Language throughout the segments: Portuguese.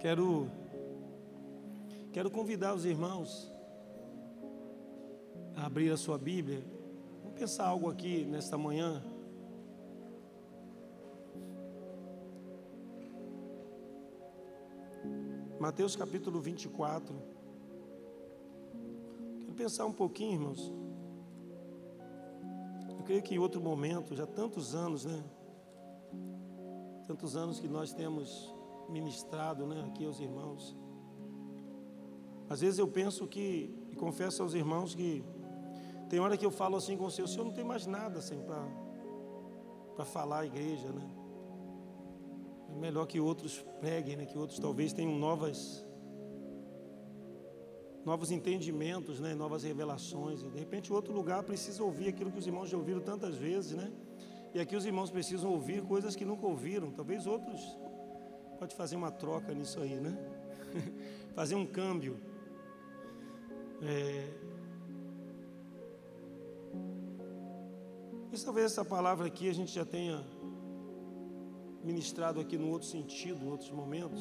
Quero quero convidar os irmãos a abrir a sua Bíblia. Vamos pensar algo aqui nesta manhã. Mateus capítulo 24. Quero pensar um pouquinho, irmãos. Eu creio que em outro momento, já tantos anos, né? Tantos anos que nós temos ministrado, né, aqui aos irmãos. Às vezes eu penso que, e confesso aos irmãos que tem hora que eu falo assim com o Senhor, o Senhor não tem mais nada assim para falar à igreja, né? É melhor que outros preguem, né? que outros talvez tenham novas novos entendimentos, né? novas revelações. De repente, outro lugar precisa ouvir aquilo que os irmãos já ouviram tantas vezes, né? E aqui os irmãos precisam ouvir coisas que nunca ouviram. Talvez outros pode fazer uma troca nisso aí, né? fazer um câmbio. É... E talvez essa palavra aqui a gente já tenha ministrado aqui no outro sentido, em outros momentos.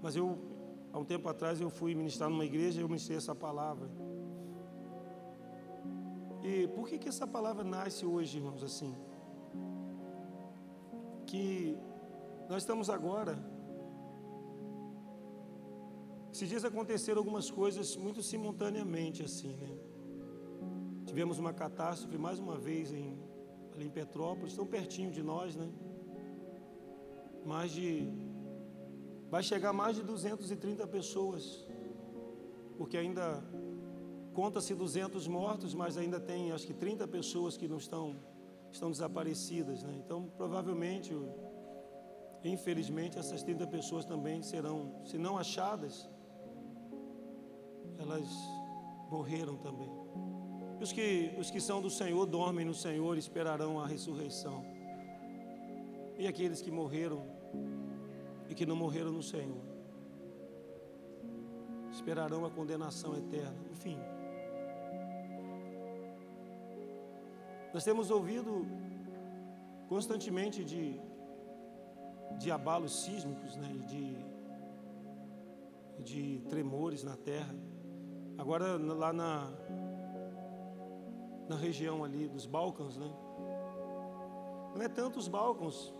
Mas eu, há um tempo atrás, eu fui ministrar numa igreja e eu ministrei essa palavra. E por que, que essa palavra nasce hoje, irmãos, assim? Que nós estamos agora. Esses dias aconteceram algumas coisas muito simultaneamente, assim, né? Tivemos uma catástrofe mais uma vez em, ali em Petrópolis, tão pertinho de nós, né? Mais de. Vai chegar mais de 230 pessoas, porque ainda Conta-se 200 mortos, mas ainda tem acho que 30 pessoas que não estão, estão desaparecidas. Né? Então, provavelmente, infelizmente, essas 30 pessoas também serão, se não achadas, elas morreram também. Os que, os que são do Senhor dormem no Senhor, esperarão a ressurreição. E aqueles que morreram e que não morreram no Senhor, esperarão a condenação eterna. Enfim. Nós temos ouvido constantemente de, de abalos sísmicos, né, de, de tremores na terra. Agora lá na, na região ali dos Balcãs, né? Não é tanto os Balcãs,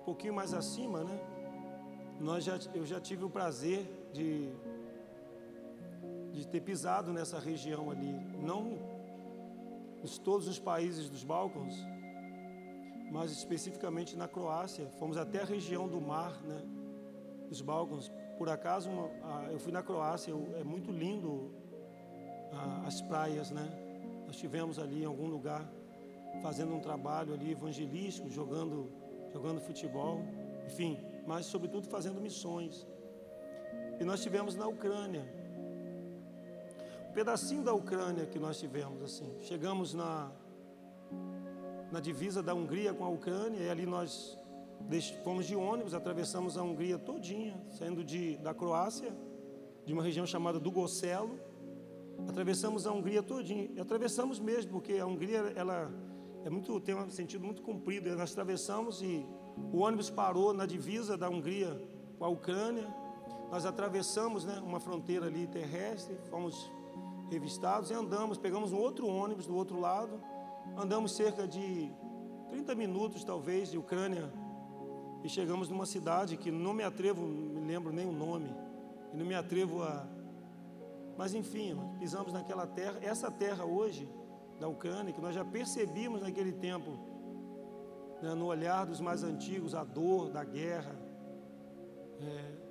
um pouquinho mais acima, né? Nós já, eu já tive o prazer de, de ter pisado nessa região ali, não em todos os países dos Balcãs, mas especificamente na Croácia. Fomos até a região do mar, né, dos Balcãs. Por acaso, uma, a, eu fui na Croácia, eu, é muito lindo a, as praias, né? Nós estivemos ali em algum lugar fazendo um trabalho ali evangelístico, jogando, jogando futebol, enfim, mas sobretudo fazendo missões. E nós estivemos na Ucrânia, pedacinho da Ucrânia que nós tivemos assim. Chegamos na na divisa da Hungria com a Ucrânia e ali nós fomos de ônibus, atravessamos a Hungria todinha, saindo de da Croácia, de uma região chamada Dugocelo. Atravessamos a Hungria todinha. E atravessamos mesmo, porque a Hungria ela é muito tem um sentido muito comprido. Nós atravessamos e o ônibus parou na divisa da Hungria com a Ucrânia. Nós atravessamos, né, uma fronteira ali terrestre, fomos revistados e andamos, pegamos um outro ônibus do outro lado, andamos cerca de 30 minutos talvez de Ucrânia e chegamos numa cidade que não me atrevo, me lembro nem o nome, e não me atrevo a. Mas enfim, pisamos naquela terra, essa terra hoje da Ucrânia, que nós já percebimos naquele tempo, né, no olhar dos mais antigos, a dor da guerra. É,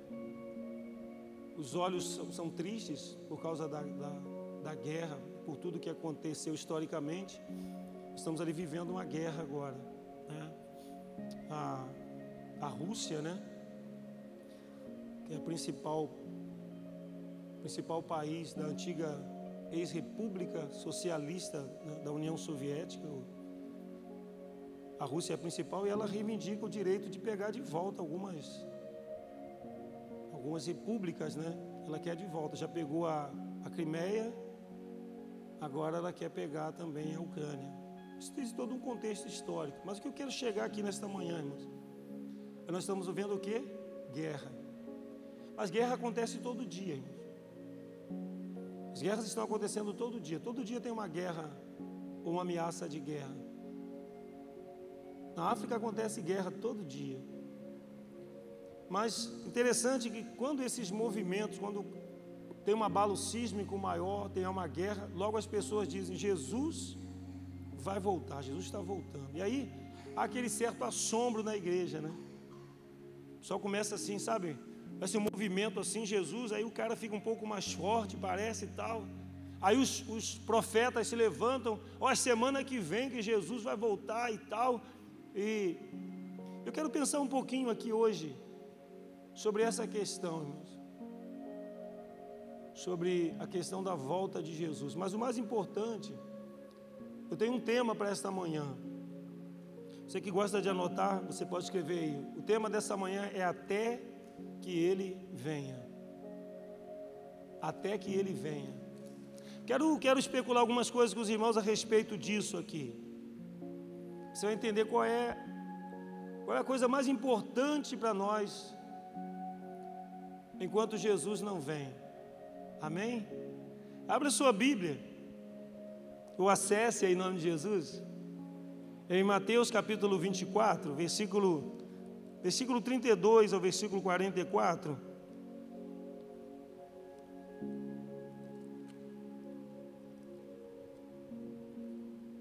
os olhos são, são, tristes por causa da, da da guerra, por tudo que aconteceu historicamente. Estamos ali vivendo uma guerra agora. Né? A, a Rússia, né? que é o principal, principal país da antiga ex-república socialista né, da União Soviética. A Rússia é a principal e ela reivindica o direito de pegar de volta algumas, algumas repúblicas, né? Ela quer de volta. Já pegou a, a Crimeia Agora ela quer pegar também a Ucrânia. Isso tem todo um contexto histórico. Mas o que eu quero chegar aqui nesta manhã, irmãos? Nós estamos vivendo o que? Guerra. Mas guerra acontece todo dia, irmãos. As guerras estão acontecendo todo dia. Todo dia tem uma guerra ou uma ameaça de guerra. Na África acontece guerra todo dia. Mas interessante que quando esses movimentos, quando tem um abalo sísmico maior, tem uma guerra, logo as pessoas dizem: Jesus vai voltar, Jesus está voltando. E aí há aquele certo assombro na igreja, né? Só começa assim, sabe? Um movimento assim, Jesus, aí o cara fica um pouco mais forte, parece e tal. Aí os, os profetas se levantam, ó, semana que vem que Jesus vai voltar e tal. E eu quero pensar um pouquinho aqui hoje sobre essa questão, irmãos. Sobre a questão da volta de Jesus. Mas o mais importante, eu tenho um tema para esta manhã. Você que gosta de anotar, você pode escrever aí. O tema dessa manhã é até que ele venha. Até que ele venha. Quero, quero especular algumas coisas com os irmãos a respeito disso aqui. Você vai entender qual é, qual é a coisa mais importante para nós enquanto Jesus não vem. Amém? Abra sua Bíblia, ou acesse aí em nome de Jesus, em Mateus capítulo 24, versículo, versículo 32 ao versículo 44.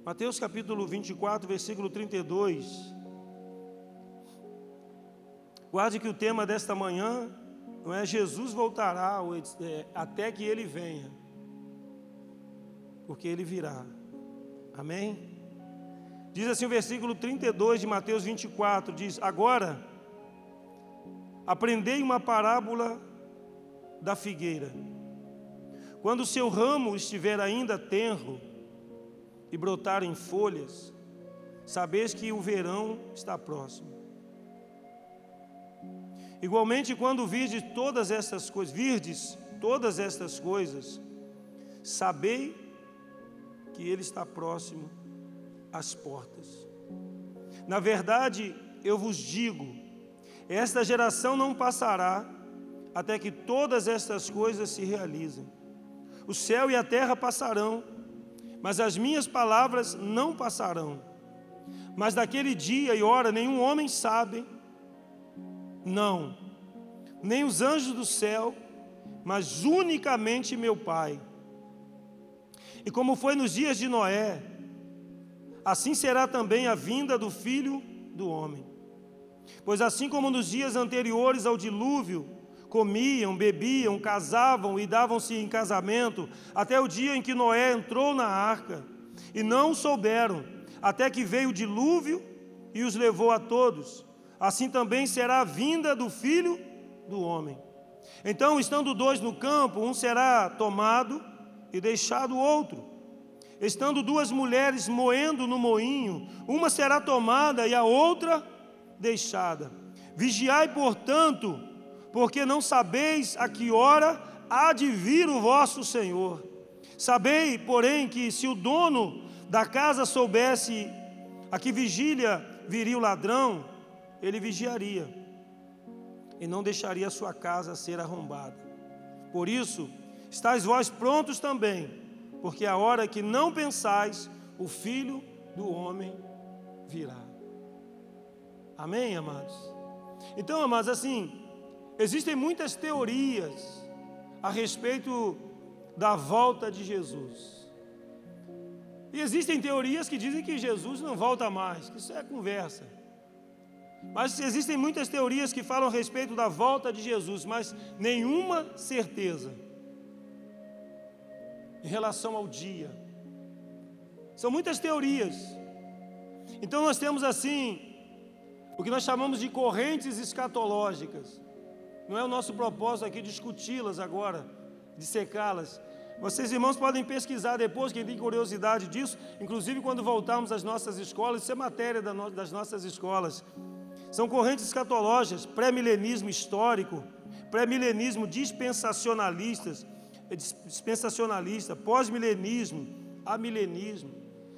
Mateus capítulo 24, versículo 32. Guarde que o tema desta manhã não é Jesus voltará é, até que ele venha, porque ele virá. Amém? Diz assim o versículo 32 de Mateus 24: diz: Agora, aprendei uma parábola da figueira. Quando o seu ramo estiver ainda tenro e brotar em folhas, sabeis que o verão está próximo. Igualmente, quando virdes todas estas coisas, virdes todas estas coisas, sabei que ele está próximo às portas. Na verdade, eu vos digo, esta geração não passará até que todas estas coisas se realizem. O céu e a terra passarão, mas as minhas palavras não passarão. Mas daquele dia e hora nenhum homem sabe, não, nem os anjos do céu, mas unicamente meu Pai. E como foi nos dias de Noé, assim será também a vinda do filho do homem. Pois assim como nos dias anteriores ao dilúvio, comiam, bebiam, casavam e davam-se em casamento, até o dia em que Noé entrou na arca, e não souberam, até que veio o dilúvio e os levou a todos assim também será a vinda do filho do homem. Então, estando dois no campo, um será tomado e deixado o outro. Estando duas mulheres moendo no moinho, uma será tomada e a outra deixada. Vigiai, portanto, porque não sabeis a que hora há de vir o vosso Senhor. Sabei, porém, que se o dono da casa soubesse a que vigília viria o ladrão, ele vigiaria e não deixaria a sua casa ser arrombada. Por isso, estáis vós prontos também, porque a hora que não pensais, o filho do homem virá. Amém, amados? Então, amados, assim, existem muitas teorias a respeito da volta de Jesus. E existem teorias que dizem que Jesus não volta mais, que isso é conversa. Mas existem muitas teorias que falam a respeito da volta de Jesus, mas nenhuma certeza em relação ao dia. São muitas teorias. Então nós temos assim o que nós chamamos de correntes escatológicas. Não é o nosso propósito aqui discuti-las agora, dissecá-las. Vocês, irmãos, podem pesquisar depois, quem tem curiosidade disso, inclusive quando voltarmos às nossas escolas, isso é matéria das nossas escolas. São correntes escatológicas, pré-milenismo histórico, pré-milenismo dispensacionalistas, dispensacionalista, pós-milenismo, amilenismo.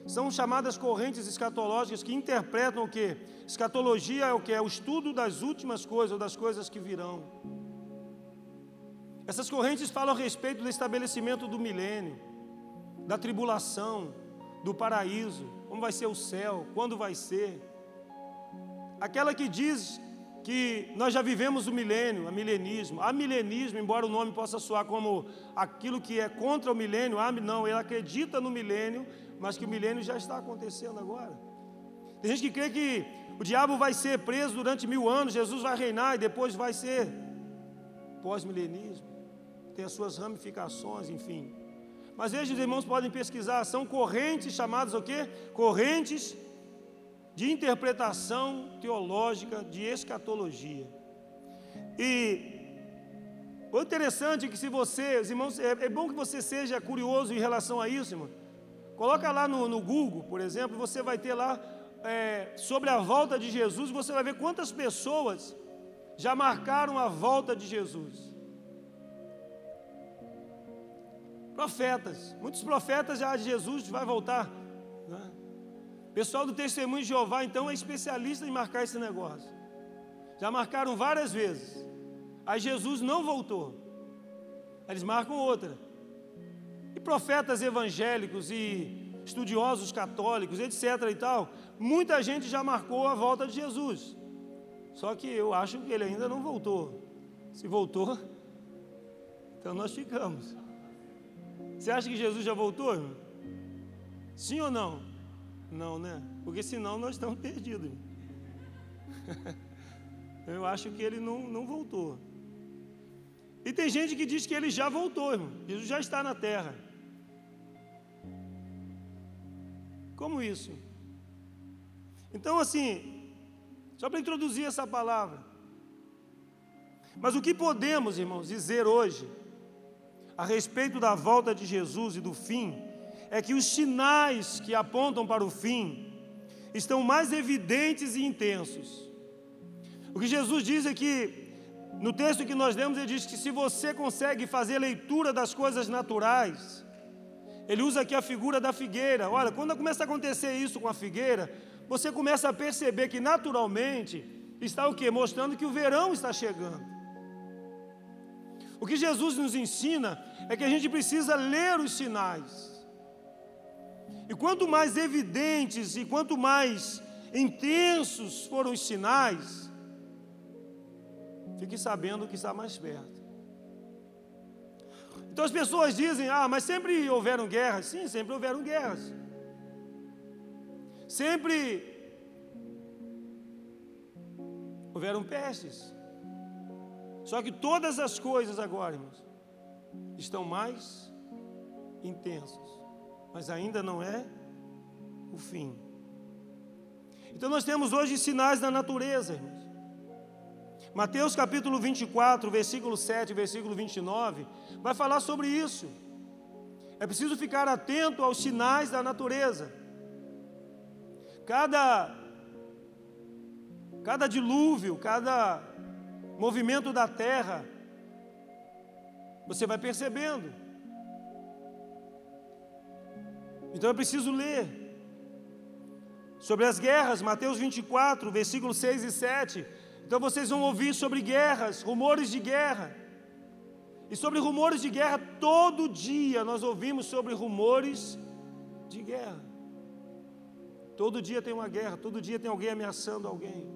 São chamadas correntes escatológicas que interpretam o que? Escatologia é o que? É o estudo das últimas coisas ou das coisas que virão. Essas correntes falam a respeito do estabelecimento do milênio, da tribulação, do paraíso, como vai ser o céu, quando vai ser. Aquela que diz que nós já vivemos o milênio, a milenismo. A milenismo, embora o nome possa soar como aquilo que é contra o milênio, ah, não, ele acredita no milênio, mas que o milênio já está acontecendo agora. Tem gente que crê que o diabo vai ser preso durante mil anos, Jesus vai reinar e depois vai ser pós-milenismo. Tem as suas ramificações, enfim. Mas veja, os irmãos podem pesquisar, são correntes chamadas o quê? Correntes de interpretação teológica, de escatologia. E o interessante é que se você, os irmãos, é, é, bom que você seja curioso em relação a isso, irmão. Coloca lá no, no Google, por exemplo, você vai ter lá é, sobre a volta de Jesus, você vai ver quantas pessoas já marcaram a volta de Jesus. Profetas, muitos profetas já Jesus vai voltar. Pessoal do Testemunho de Jeová, então, é especialista em marcar esse negócio. Já marcaram várias vezes. Aí Jesus não voltou. Eles marcam outra. E profetas evangélicos e estudiosos católicos, etc. e tal, muita gente já marcou a volta de Jesus. Só que eu acho que ele ainda não voltou. Se voltou, então nós ficamos. Você acha que Jesus já voltou? Irmão? Sim ou não? Não, né? Porque senão nós estamos perdidos. Eu acho que ele não, não voltou. E tem gente que diz que ele já voltou, irmão. Jesus já está na terra. Como isso? Então, assim, só para introduzir essa palavra. Mas o que podemos, irmãos, dizer hoje a respeito da volta de Jesus e do fim é que os sinais que apontam para o fim estão mais evidentes e intensos. O que Jesus diz é que, no texto que nós lemos, ele diz que se você consegue fazer leitura das coisas naturais, ele usa aqui a figura da figueira. Olha, quando começa a acontecer isso com a figueira, você começa a perceber que naturalmente está o que? Mostrando que o verão está chegando. O que Jesus nos ensina é que a gente precisa ler os sinais. E quanto mais evidentes e quanto mais intensos foram os sinais, fique sabendo que está mais perto. Então as pessoas dizem: ah, mas sempre houveram guerras. Sim, sempre houveram guerras. Sempre houveram pestes. Só que todas as coisas agora, irmãos, estão mais intensas mas ainda não é o fim. Então nós temos hoje sinais da natureza, irmãos. Mateus capítulo 24, versículo 7, versículo 29, vai falar sobre isso. É preciso ficar atento aos sinais da natureza. Cada cada dilúvio, cada movimento da terra, você vai percebendo. Então eu preciso ler sobre as guerras, Mateus 24, versículos 6 e 7. Então vocês vão ouvir sobre guerras, rumores de guerra. E sobre rumores de guerra, todo dia nós ouvimos sobre rumores de guerra. Todo dia tem uma guerra, todo dia tem alguém ameaçando alguém.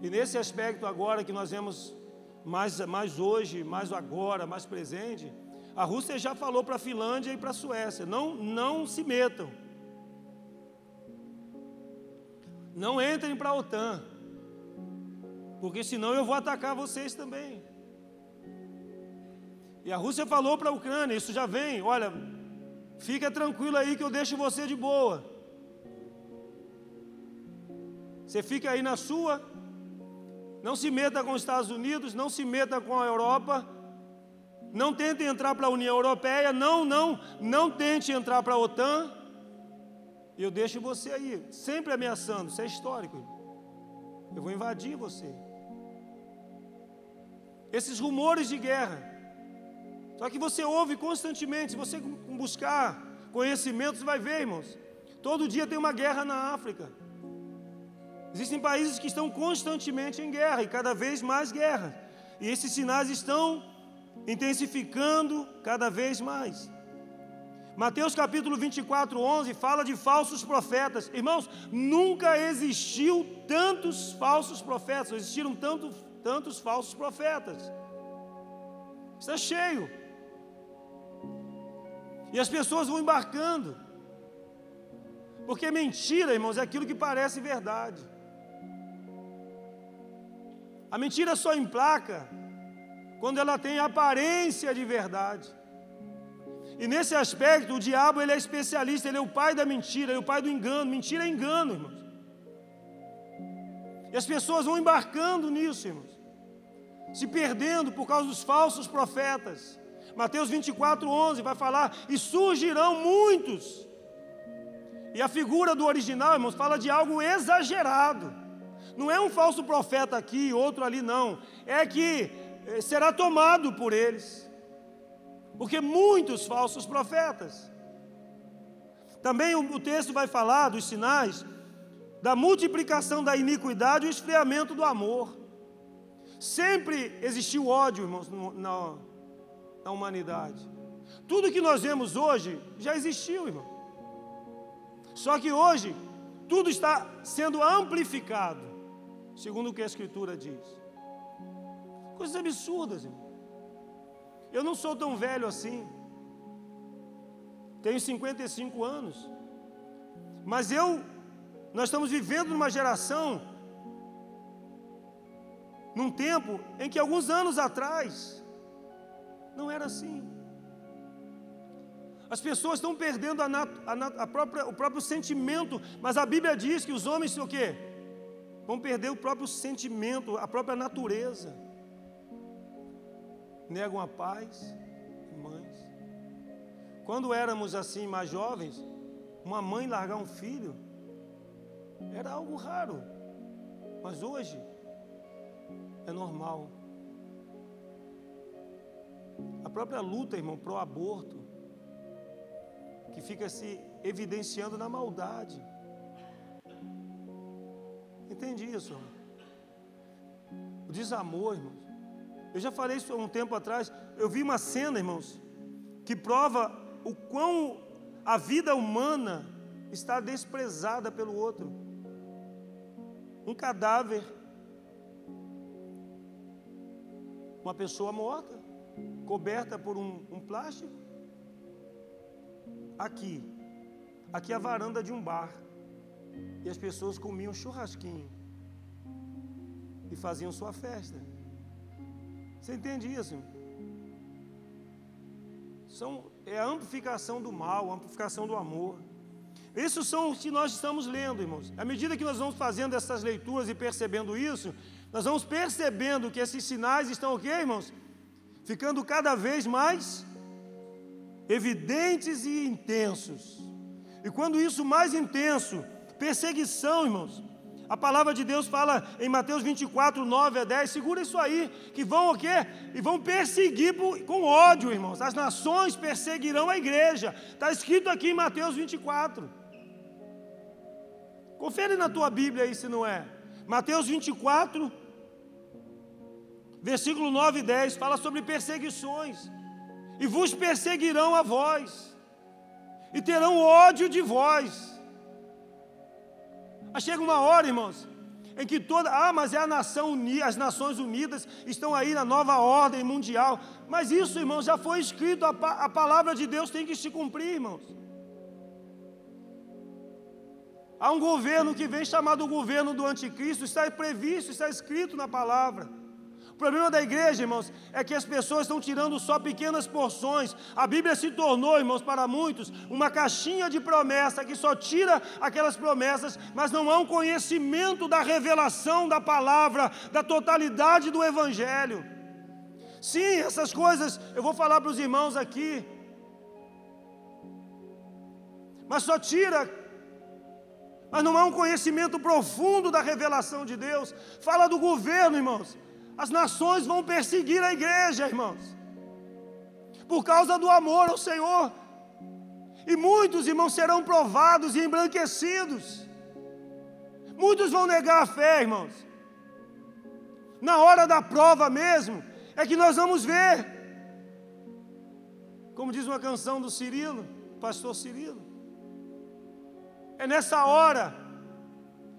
E nesse aspecto agora que nós vemos mais, mais hoje, mais agora, mais presente, a Rússia já falou para a Finlândia e para a Suécia: não, não se metam. Não entrem para a OTAN. Porque senão eu vou atacar vocês também. E a Rússia falou para a Ucrânia: isso já vem, olha, fica tranquilo aí que eu deixo você de boa. Você fica aí na sua, não se meta com os Estados Unidos, não se meta com a Europa, não tente entrar para a União Europeia, não, não, não tente entrar para a OTAN. Eu deixo você aí, sempre ameaçando, isso é histórico. Eu vou invadir você. Esses rumores de guerra. Só que você ouve constantemente, se você buscar conhecimento, você vai ver, irmãos. Todo dia tem uma guerra na África. Existem países que estão constantemente em guerra e cada vez mais guerra. E esses sinais estão intensificando cada vez mais. Mateus capítulo 24, 11 fala de falsos profetas. Irmãos, nunca existiu tantos falsos profetas, não existiram tanto, tantos falsos profetas. Está cheio. E as pessoas vão embarcando. Porque mentira, irmãos, é aquilo que parece verdade. A mentira só emplaca quando ela tem aparência de verdade. E nesse aspecto, o diabo ele é especialista, ele é o pai da mentira, ele é o pai do engano. Mentira é engano, irmãos. E as pessoas vão embarcando nisso, irmãos. Se perdendo por causa dos falsos profetas. Mateus 24, 11 vai falar: e surgirão muitos. E a figura do original, irmãos, fala de algo exagerado. Não é um falso profeta aqui, outro ali, não. É que eh, será tomado por eles porque muitos falsos profetas. Também o texto vai falar dos sinais da multiplicação da iniquidade e o esfriamento do amor. Sempre existiu ódio, irmãos, na, na humanidade. Tudo que nós vemos hoje já existiu, irmão. Só que hoje, tudo está sendo amplificado, segundo o que a Escritura diz. Coisas absurdas, irmão. Eu não sou tão velho assim. Tenho 55 anos. Mas eu, nós estamos vivendo numa geração, num tempo em que alguns anos atrás, não era assim. As pessoas estão perdendo a, nat, a, nat, a própria, o próprio sentimento, mas a Bíblia diz que os homens o quê? Vão perder o próprio sentimento, a própria natureza negam a paz, mães. Quando éramos assim mais jovens, uma mãe largar um filho era algo raro, mas hoje é normal. A própria luta, irmão, pro aborto, que fica se evidenciando na maldade. Entende isso? O desamor, irmãos. Eu já falei isso há um tempo atrás. Eu vi uma cena, irmãos, que prova o quão a vida humana está desprezada pelo outro. Um cadáver, uma pessoa morta, coberta por um, um plástico. Aqui, aqui é a varanda de um bar. E as pessoas comiam churrasquinho e faziam sua festa. Você entende isso? São, é a amplificação do mal, a amplificação do amor. Isso são os que nós estamos lendo, irmãos. À medida que nós vamos fazendo essas leituras e percebendo isso, nós vamos percebendo que esses sinais estão o quê, irmãos? Ficando cada vez mais evidentes e intensos. E quando isso mais intenso, perseguição, irmãos, a palavra de Deus fala em Mateus 24, 9 a 10, segura isso aí, que vão o quê? E vão perseguir por, com ódio, irmãos. As nações perseguirão a igreja. Está escrito aqui em Mateus 24. Confere na tua Bíblia aí se não é. Mateus 24, versículo 9 e 10, fala sobre perseguições. E vos perseguirão a vós, e terão ódio de vós mas chega uma hora, irmãos, em que toda, ah, mas é a nação unida, as Nações Unidas estão aí na nova ordem mundial. Mas isso, irmãos, já foi escrito, a, a palavra de Deus tem que se cumprir, irmãos. Há um governo que vem chamado governo do anticristo, está previsto, está escrito na palavra. O problema da igreja, irmãos, é que as pessoas estão tirando só pequenas porções. A Bíblia se tornou, irmãos, para muitos, uma caixinha de promessa que só tira aquelas promessas, mas não há um conhecimento da revelação da palavra, da totalidade do Evangelho. Sim, essas coisas eu vou falar para os irmãos aqui, mas só tira mas não há um conhecimento profundo da revelação de Deus. Fala do governo, irmãos. As nações vão perseguir a igreja, irmãos, por causa do amor ao Senhor. E muitos irmãos serão provados e embranquecidos. Muitos vão negar a fé, irmãos. Na hora da prova mesmo, é que nós vamos ver. Como diz uma canção do Cirilo, pastor Cirilo. É nessa hora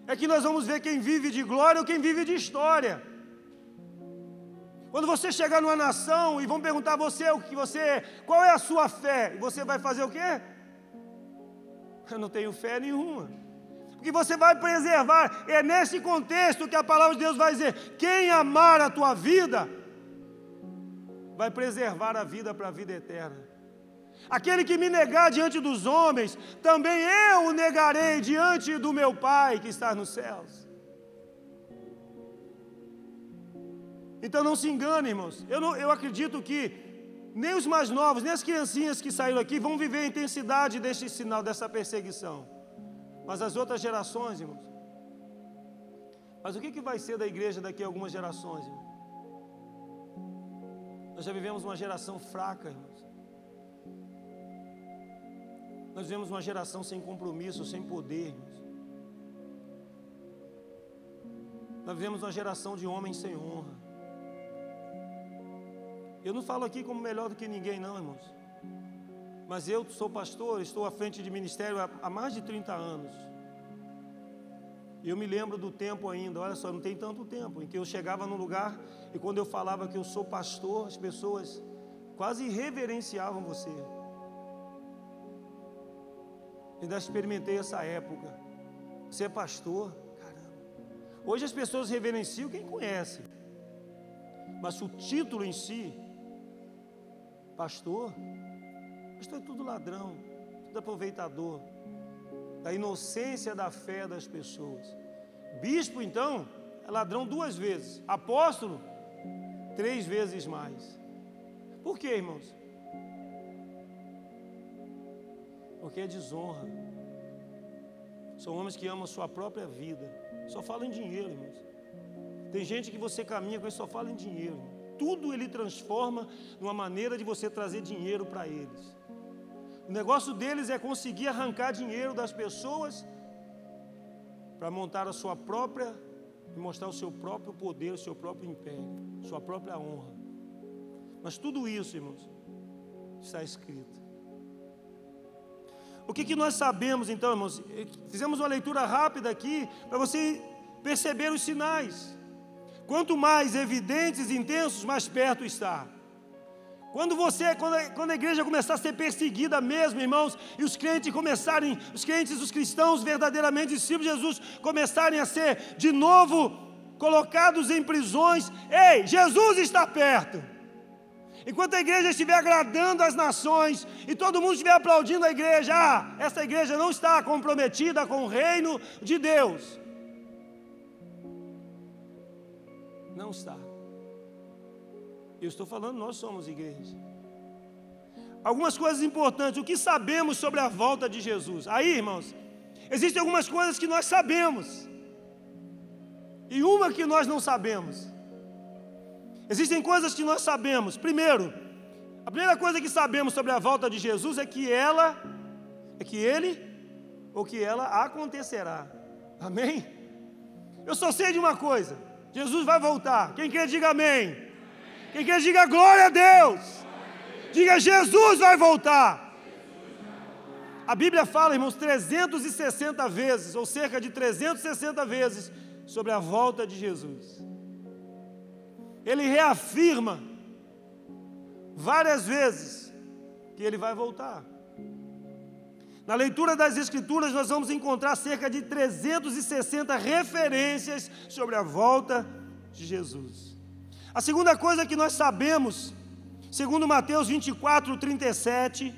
é que nós vamos ver quem vive de glória ou quem vive de história. Quando você chegar numa nação e vão perguntar a você o que você qual é a sua fé, e você vai fazer o quê? Eu não tenho fé nenhuma. Porque você vai preservar, é nesse contexto que a palavra de Deus vai dizer: quem amar a tua vida, vai preservar a vida para a vida eterna. Aquele que me negar diante dos homens, também eu o negarei diante do meu Pai que está nos céus. Então não se engane, irmãos. Eu, não, eu acredito que nem os mais novos, nem as criancinhas que saíram aqui vão viver a intensidade deste sinal, dessa perseguição. Mas as outras gerações, irmãos. Mas o que, que vai ser da igreja daqui a algumas gerações, irmãos? Nós já vivemos uma geração fraca, irmãos. Nós vivemos uma geração sem compromisso, sem poder, irmãos. Nós vivemos uma geração de homens sem honra. Eu não falo aqui como melhor do que ninguém, não, irmãos. Mas eu sou pastor, estou à frente de ministério há, há mais de 30 anos. Eu me lembro do tempo ainda, olha só, não tem tanto tempo, em que eu chegava num lugar e quando eu falava que eu sou pastor, as pessoas quase reverenciavam você. Ainda experimentei essa época. Você é pastor? Caramba. Hoje as pessoas reverenciam quem conhece. Mas o título em si Pastor, pastor é tudo ladrão, tudo aproveitador, da inocência da fé das pessoas. Bispo, então, é ladrão duas vezes. Apóstolo, três vezes mais. Por quê, irmãos? Porque é desonra. São homens que amam a sua própria vida. Só falam em dinheiro, irmãos. Tem gente que você caminha com ele só fala em dinheiro tudo ele transforma numa maneira de você trazer dinheiro para eles. O negócio deles é conseguir arrancar dinheiro das pessoas para montar a sua própria e mostrar o seu próprio poder, o seu próprio império, sua própria honra. Mas tudo isso, irmãos, está escrito. O que, que nós sabemos então, irmãos? Fizemos uma leitura rápida aqui para você perceber os sinais. Quanto mais evidentes e intensos, mais perto está. Quando você, quando a, quando a, igreja começar a ser perseguida mesmo, irmãos, e os crentes começarem, os crentes, os cristãos verdadeiramente discípulos de Jesus, começarem a ser de novo colocados em prisões, ei, Jesus está perto. Enquanto a igreja estiver agradando as nações e todo mundo estiver aplaudindo a igreja, ah, essa igreja não está comprometida com o reino de Deus. Não está. Eu estou falando, nós somos igreja. Algumas coisas importantes. O que sabemos sobre a volta de Jesus? Aí, irmãos, existem algumas coisas que nós sabemos. E uma que nós não sabemos. Existem coisas que nós sabemos. Primeiro, a primeira coisa que sabemos sobre a volta de Jesus é que ela, é que ele ou que ela acontecerá. Amém? Eu só sei de uma coisa: Jesus vai voltar. Quem quer, diga amém. Quem quer, diga glória a Deus. Diga Jesus vai voltar. A Bíblia fala, irmãos, 360 vezes, ou cerca de 360 vezes, sobre a volta de Jesus. Ele reafirma várias vezes que ele vai voltar. Na leitura das Escrituras, nós vamos encontrar cerca de 360 referências sobre a volta de Jesus. A segunda coisa que nós sabemos, segundo Mateus 24, 37,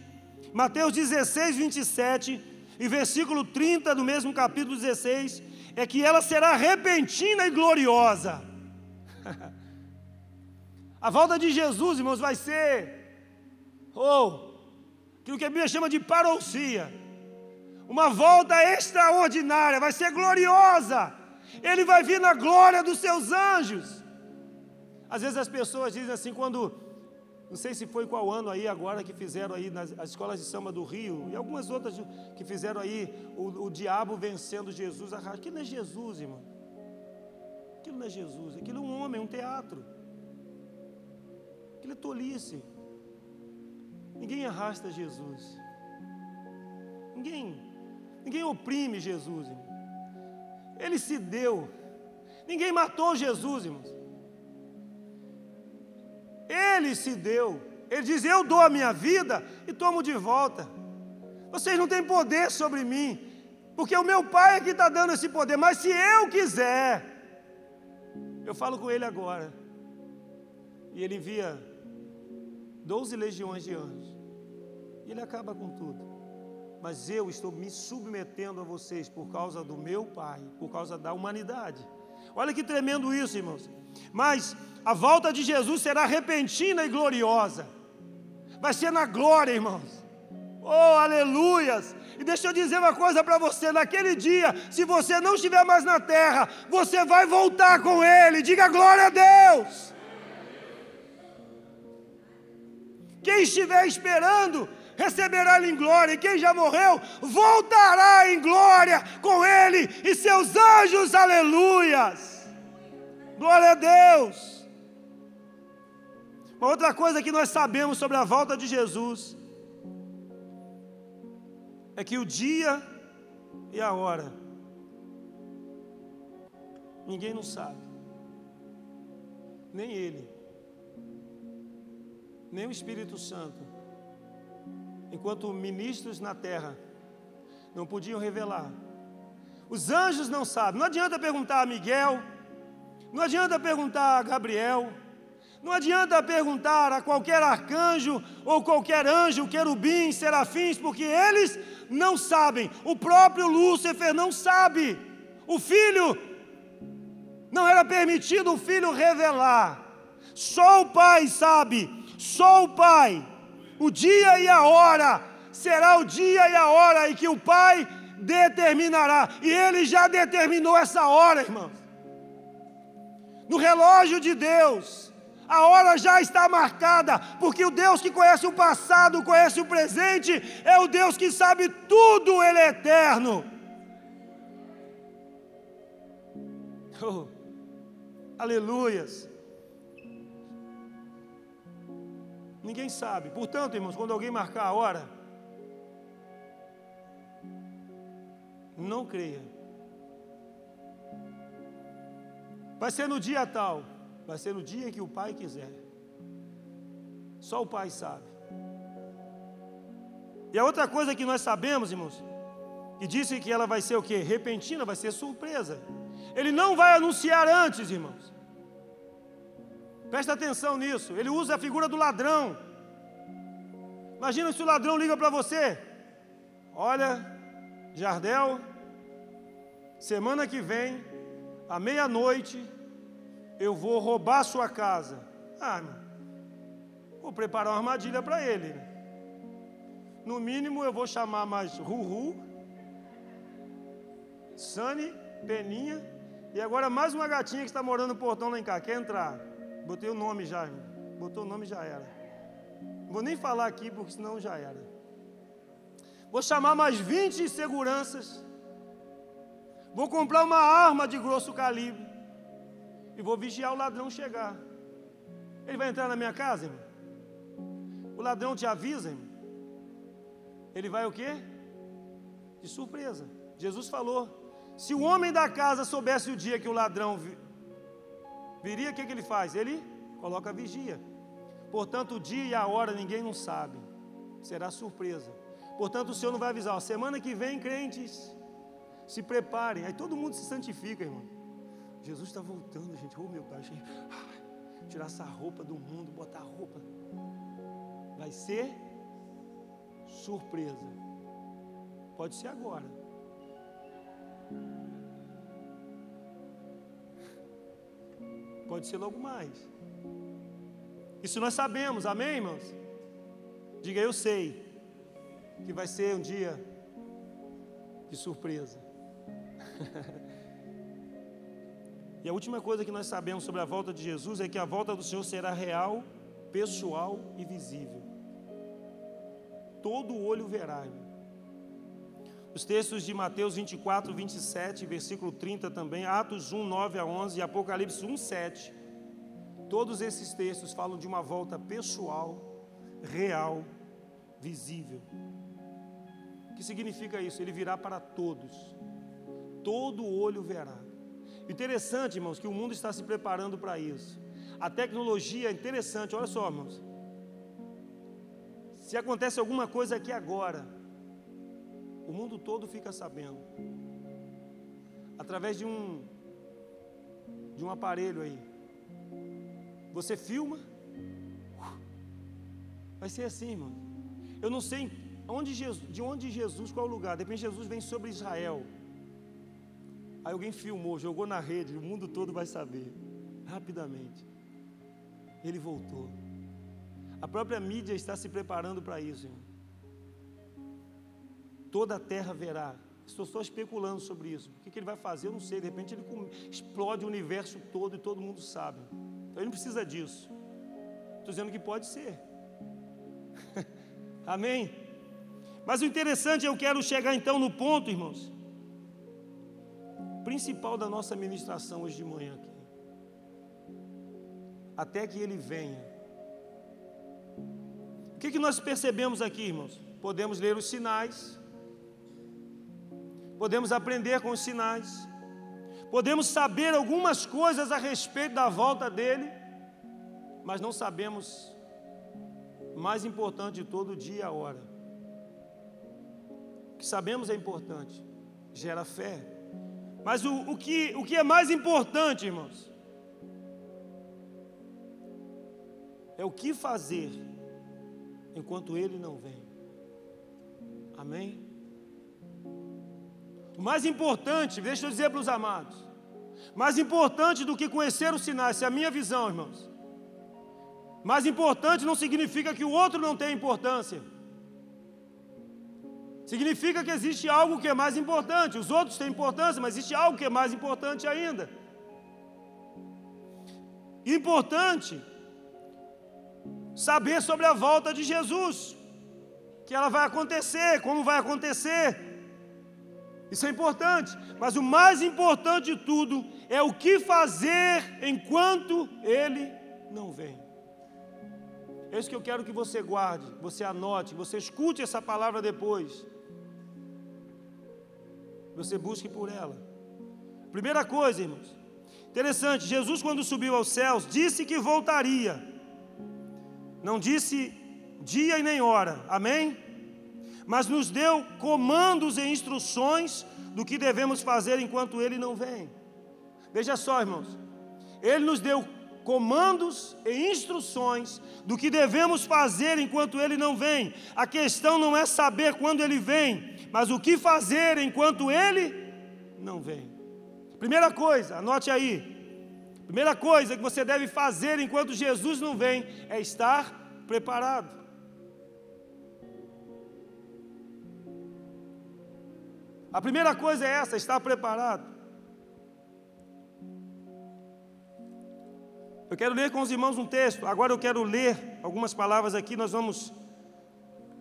Mateus 16, 27 e versículo 30 do mesmo capítulo 16, é que ela será repentina e gloriosa. a volta de Jesus, irmãos, vai ser, oh, aquilo que a Bíblia chama de parousia uma volta extraordinária, vai ser gloriosa. Ele vai vir na glória dos seus anjos. Às vezes as pessoas dizem assim, quando Não sei se foi qual ano aí agora que fizeram aí nas as escolas de samba do Rio e algumas outras que fizeram aí o, o diabo vencendo Jesus. Aquilo não é Jesus, irmão. Aquilo não é Jesus. Aquilo é um homem, um teatro. Aquilo é tolice. Ninguém arrasta Jesus. Ninguém, ninguém oprime Jesus, irmão. Ele se deu. Ninguém matou Jesus, irmãos. Ele se deu. Ele diz: Eu dou a minha vida e tomo de volta. Vocês não têm poder sobre mim, porque o meu Pai é que está dando esse poder. Mas se eu quiser, eu falo com Ele agora. E Ele envia doze legiões de anjos. Ele acaba com tudo. Mas eu estou me submetendo a vocês por causa do meu Pai, por causa da humanidade. Olha que tremendo isso, irmãos. Mas a volta de Jesus será repentina e gloriosa. Vai ser na glória, irmãos. Oh, aleluias! E deixa eu dizer uma coisa para você: naquele dia, se você não estiver mais na terra, você vai voltar com Ele. Diga glória a Deus. Quem estiver esperando, receberá Ele em glória, e quem já morreu, voltará em glória com Ele e seus anjos, aleluias. Glória a Deus. Uma outra coisa que nós sabemos sobre a volta de Jesus é que o dia e a hora ninguém não sabe. Nem ele, nem o Espírito Santo. Enquanto ministros na terra não podiam revelar. Os anjos não sabem. Não adianta perguntar a Miguel, não adianta perguntar a Gabriel, não adianta perguntar a qualquer arcanjo ou qualquer anjo, querubim, serafins, porque eles não sabem. O próprio Lúcifer não sabe. O filho não era permitido o filho revelar. Só o pai sabe. Só o pai. O dia e a hora será o dia e a hora em que o pai determinará. E ele já determinou essa hora, irmãos. No relógio de Deus a hora já está marcada, porque o Deus que conhece o passado, conhece o presente, é o Deus que sabe tudo, Ele é eterno. Oh, aleluias. Ninguém sabe. Portanto, irmãos, quando alguém marcar a hora, não creia. Vai ser no dia tal. Vai ser no dia que o Pai quiser. Só o Pai sabe. E a outra coisa que nós sabemos, irmãos, que disse que ela vai ser o que? Repentina, vai ser surpresa. Ele não vai anunciar antes, irmãos. Presta atenção nisso. Ele usa a figura do ladrão. Imagina se o ladrão liga para você. Olha, Jardel, semana que vem, à meia-noite, eu vou roubar sua casa. Ah, vou preparar uma armadilha para ele. No mínimo eu vou chamar mais Ruhu, Sani, Peninha e agora mais uma gatinha que está morando no portão lá em cá. Quer entrar? Botei o nome já. Botou o nome já era. Não vou nem falar aqui porque senão já era. Vou chamar mais 20 seguranças. Vou comprar uma arma de grosso calibre e vou vigiar o ladrão chegar. Ele vai entrar na minha casa, irmão? O ladrão te avisa, irmão? Ele vai o quê? De surpresa. Jesus falou: se o homem da casa soubesse o dia que o ladrão viria, o que, que ele faz? Ele coloca vigia. Portanto, o dia e a hora ninguém não sabe. Será surpresa. Portanto, o Senhor não vai avisar. Ó, semana que vem, crentes, se preparem. Aí todo mundo se santifica, irmão. Jesus está voltando, gente. Oh, meu Pai, gente. tirar essa roupa do mundo, botar a roupa. Vai ser surpresa. Pode ser agora. Pode ser logo mais. Isso nós sabemos, amém, irmãos? Diga, eu sei que vai ser um dia de surpresa. E a última coisa que nós sabemos sobre a volta de Jesus é que a volta do Senhor será real pessoal e visível. Todo olho verá. Os textos de Mateus 24, 27, versículo 30 também, Atos 1, 9 a 11 e Apocalipse 1, 7. Todos esses textos falam de uma volta pessoal, real, visível. O que significa isso? Ele virá para todos. Todo olho verá. Interessante, irmãos, que o mundo está se preparando para isso. A tecnologia é interessante, olha só, irmãos. Se acontece alguma coisa aqui agora, o mundo todo fica sabendo. Através de um de um aparelho aí. Você filma, vai ser assim, irmão. Eu não sei onde Jesus, de onde Jesus, qual lugar. De repente Jesus vem sobre Israel. Aí alguém filmou, jogou na rede, o mundo todo vai saber. Rapidamente. Ele voltou. A própria mídia está se preparando para isso. Irmão. Toda a terra verá. Estou só especulando sobre isso. O que, ele vai fazer, eu não sei. De repente ele explode o universo todo e todo mundo sabe. Então ele não precisa disso. Estou dizendo que pode ser. Amém? Mas o interessante, eu quero chegar então no ponto, irmãos, principal da nossa ministração hoje de manhã aqui. Até que ele venha. O que, que nós percebemos aqui, irmãos? Podemos ler os sinais, podemos aprender com os sinais, podemos saber algumas coisas a respeito da volta dele, mas não sabemos o mais importante de todo dia a hora. O que sabemos é importante, gera fé. Mas o, o, que, o que é mais importante, irmãos, é o que fazer enquanto ele não vem. Amém? O mais importante, deixa eu dizer para os amados, mais importante do que conhecer os sinais, se é a minha visão, irmãos, mais importante não significa que o outro não tem importância. Significa que existe algo que é mais importante. Os outros têm importância, mas existe algo que é mais importante ainda. Importante saber sobre a volta de Jesus, que ela vai acontecer, como vai acontecer. Isso é importante, mas o mais importante de tudo é o que fazer enquanto ele não vem. É isso que eu quero que você guarde, você anote, você escute essa palavra depois. Você busque por ela. Primeira coisa, irmãos. Interessante, Jesus, quando subiu aos céus, disse que voltaria. Não disse dia e nem hora, amém? Mas nos deu comandos e instruções do que devemos fazer enquanto Ele não vem. Veja só, irmãos. Ele nos deu comandos e instruções do que devemos fazer enquanto ele não vem. A questão não é saber quando ele vem, mas o que fazer enquanto ele não vem. Primeira coisa, anote aí. Primeira coisa que você deve fazer enquanto Jesus não vem é estar preparado. A primeira coisa é essa, estar preparado. Eu quero ler com os irmãos um texto. Agora eu quero ler algumas palavras aqui. Nós vamos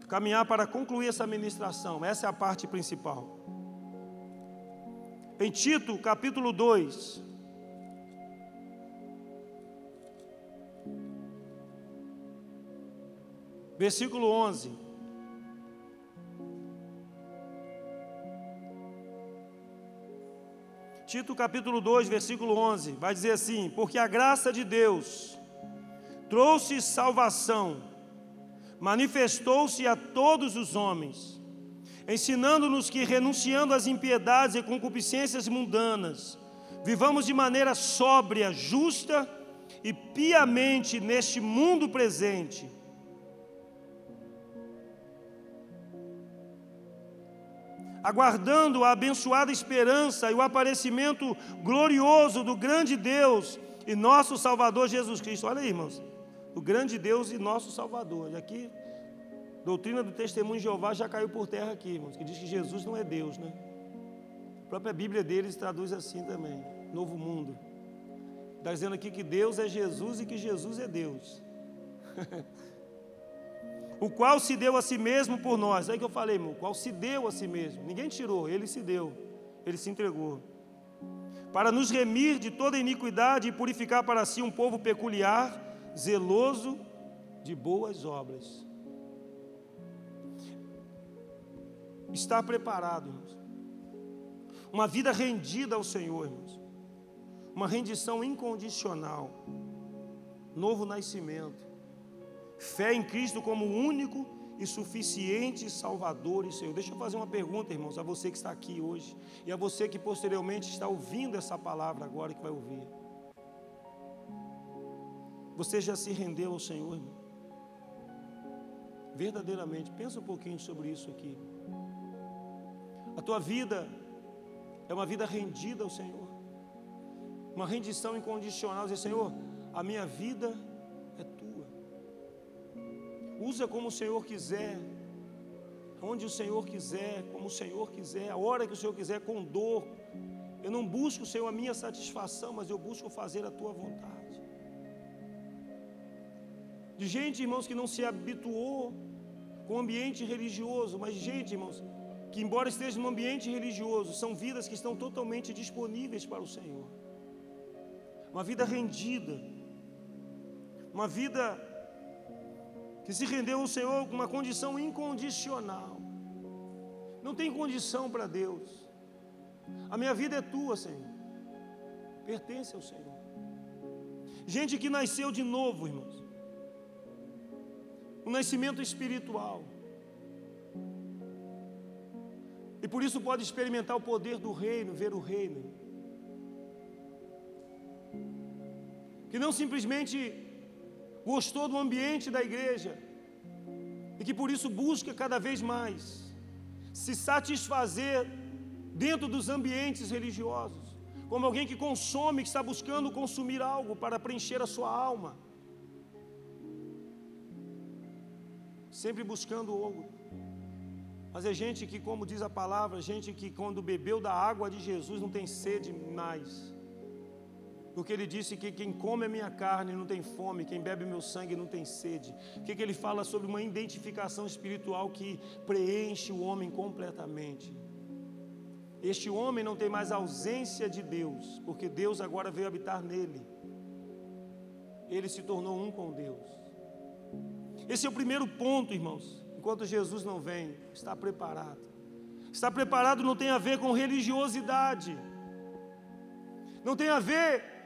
caminhar para concluir essa ministração. Essa é a parte principal. Em Tito, capítulo 2. Versículo 11. Tito capítulo 2, versículo 11, vai dizer assim: Porque a graça de Deus trouxe salvação, manifestou-se a todos os homens, ensinando-nos que, renunciando às impiedades e concupiscências mundanas, vivamos de maneira sóbria, justa e piamente neste mundo presente aguardando a abençoada esperança e o aparecimento glorioso do grande Deus e nosso Salvador Jesus Cristo. Olha aí, irmãos, o grande Deus e nosso Salvador. E aqui, doutrina do testemunho de Jeová já caiu por terra aqui, irmãos, que diz que Jesus não é Deus, né? A própria Bíblia deles traduz assim também, Novo Mundo. Está dizendo aqui que Deus é Jesus e que Jesus é Deus. o qual se deu a si mesmo por nós. Aí que eu falei, irmão, o qual se deu a si mesmo. Ninguém tirou, ele se deu, ele se entregou. Para nos remir de toda iniquidade e purificar para si um povo peculiar, zeloso de boas obras. Estar preparado, irmãos. Uma vida rendida ao Senhor, irmãos. Uma rendição incondicional. Novo nascimento Fé em Cristo como único e suficiente Salvador e Senhor. Deixa eu fazer uma pergunta, irmãos, a você que está aqui hoje e a você que posteriormente está ouvindo essa palavra agora que vai ouvir. Você já se rendeu ao Senhor, irmão? Verdadeiramente, pensa um pouquinho sobre isso aqui. A tua vida é uma vida rendida ao Senhor. Uma rendição incondicional, dizer, Senhor, a minha vida Usa como o Senhor quiser, onde o Senhor quiser, como o Senhor quiser, a hora que o Senhor quiser, com dor. Eu não busco, Senhor, a minha satisfação, mas eu busco fazer a tua vontade. De gente, irmãos, que não se habituou com o ambiente religioso, mas gente, irmãos, que embora esteja no ambiente religioso, são vidas que estão totalmente disponíveis para o Senhor. Uma vida rendida, uma vida que se rendeu ao Senhor com uma condição incondicional. Não tem condição para Deus. A minha vida é tua, Senhor. Pertence ao Senhor. Gente que nasceu de novo, irmãos. Um nascimento espiritual. E por isso pode experimentar o poder do reino, ver o reino. Que não simplesmente gostou do ambiente da igreja e que por isso busca cada vez mais se satisfazer dentro dos ambientes religiosos, como alguém que consome, que está buscando consumir algo para preencher a sua alma, sempre buscando algo. Mas é gente que, como diz a palavra, gente que quando bebeu da água de Jesus não tem sede mais porque ele disse que quem come a minha carne não tem fome, quem bebe meu sangue não tem sede. O que, que ele fala sobre uma identificação espiritual que preenche o homem completamente? Este homem não tem mais ausência de Deus, porque Deus agora veio habitar nele. Ele se tornou um com Deus. Esse é o primeiro ponto, irmãos. Enquanto Jesus não vem, está preparado. Está preparado não tem a ver com religiosidade. Não tem a ver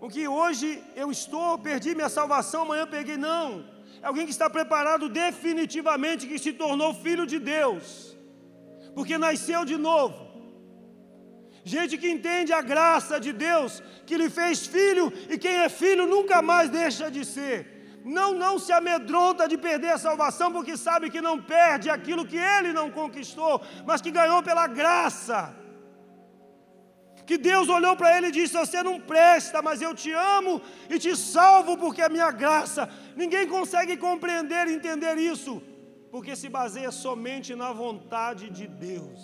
o que hoje eu estou, perdi minha salvação, amanhã peguei, não. É alguém que está preparado definitivamente, que se tornou filho de Deus, porque nasceu de novo. Gente que entende a graça de Deus, que lhe fez filho, e quem é filho nunca mais deixa de ser. Não, não se amedronta de perder a salvação, porque sabe que não perde aquilo que ele não conquistou, mas que ganhou pela graça que Deus olhou para ele e disse: Você não presta, mas eu te amo e te salvo porque é minha graça. Ninguém consegue compreender e entender isso, porque se baseia somente na vontade de Deus.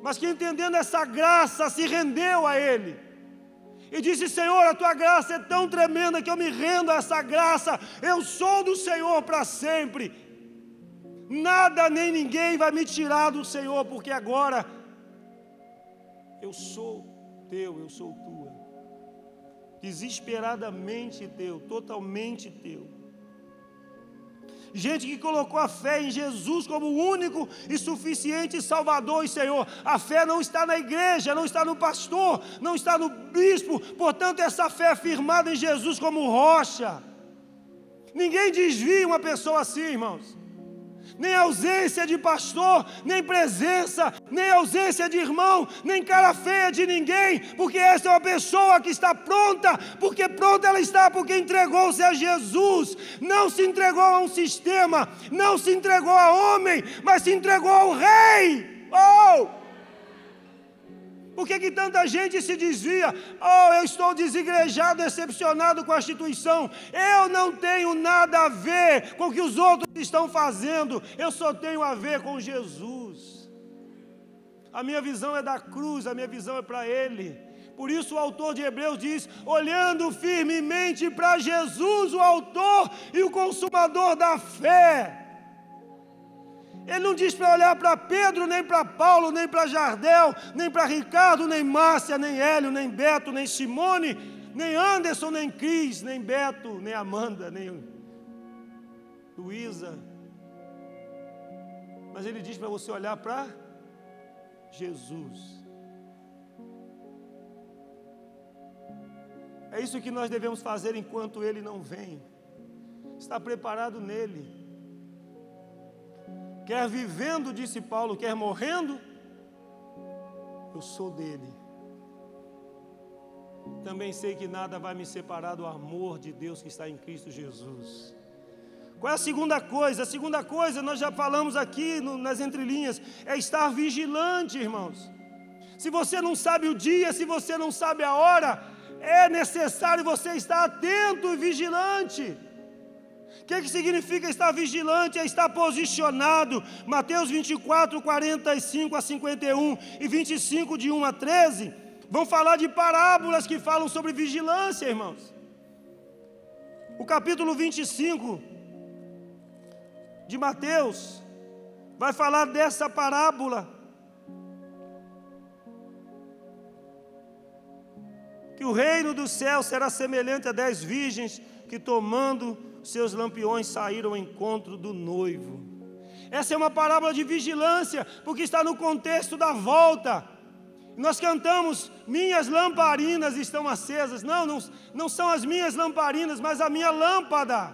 Mas que entendendo essa graça se rendeu a Ele e disse: Senhor, a tua graça é tão tremenda que eu me rendo a essa graça, eu sou do Senhor para sempre. Nada nem ninguém vai me tirar do Senhor, porque agora eu sou teu, eu sou tua. Desesperadamente teu, totalmente teu. Gente que colocou a fé em Jesus como o único e suficiente Salvador e Senhor. A fé não está na igreja, não está no pastor, não está no bispo. Portanto, essa fé é firmada em Jesus como rocha. Ninguém desvia uma pessoa assim, irmãos nem ausência de pastor, nem presença, nem ausência de irmão, nem cara feia de ninguém, porque essa é uma pessoa que está pronta, porque pronta ela está, porque entregou-se a Jesus, não se entregou a um sistema, não se entregou a homem, mas se entregou ao Rei. Oh! Por que, que tanta gente se desvia? Oh, eu estou desigrejado, decepcionado com a instituição. Eu não tenho nada a ver com o que os outros estão fazendo. Eu só tenho a ver com Jesus. A minha visão é da cruz, a minha visão é para Ele. Por isso o autor de Hebreus diz: olhando firmemente para Jesus, o autor e o consumador da fé. Ele não diz para olhar para Pedro, nem para Paulo, nem para Jardel, nem para Ricardo, nem Márcia, nem Hélio, nem Beto, nem Simone, nem Anderson, nem Cris, nem Beto, nem Amanda, nem Luísa. Mas ele diz para você olhar para Jesus. É isso que nós devemos fazer enquanto ele não vem. Está preparado nele. Quer vivendo, disse Paulo, quer morrendo, eu sou dele. Também sei que nada vai me separar do amor de Deus que está em Cristo Jesus. Qual é a segunda coisa? A segunda coisa, nós já falamos aqui no, nas entrelinhas, é estar vigilante, irmãos. Se você não sabe o dia, se você não sabe a hora, é necessário você estar atento e vigilante. O que, que significa estar vigilante? É estar posicionado. Mateus 24, 45 a 51 e 25, de 1 a 13, vão falar de parábolas que falam sobre vigilância, irmãos. O capítulo 25 de Mateus vai falar dessa parábola. Que o reino do céu será semelhante a dez virgens que, tomando seus lampiões saíram ao encontro do noivo. Essa é uma parábola de vigilância, porque está no contexto da volta. Nós cantamos, minhas lamparinas estão acesas. Não, não, não são as minhas lamparinas, mas a minha lâmpada.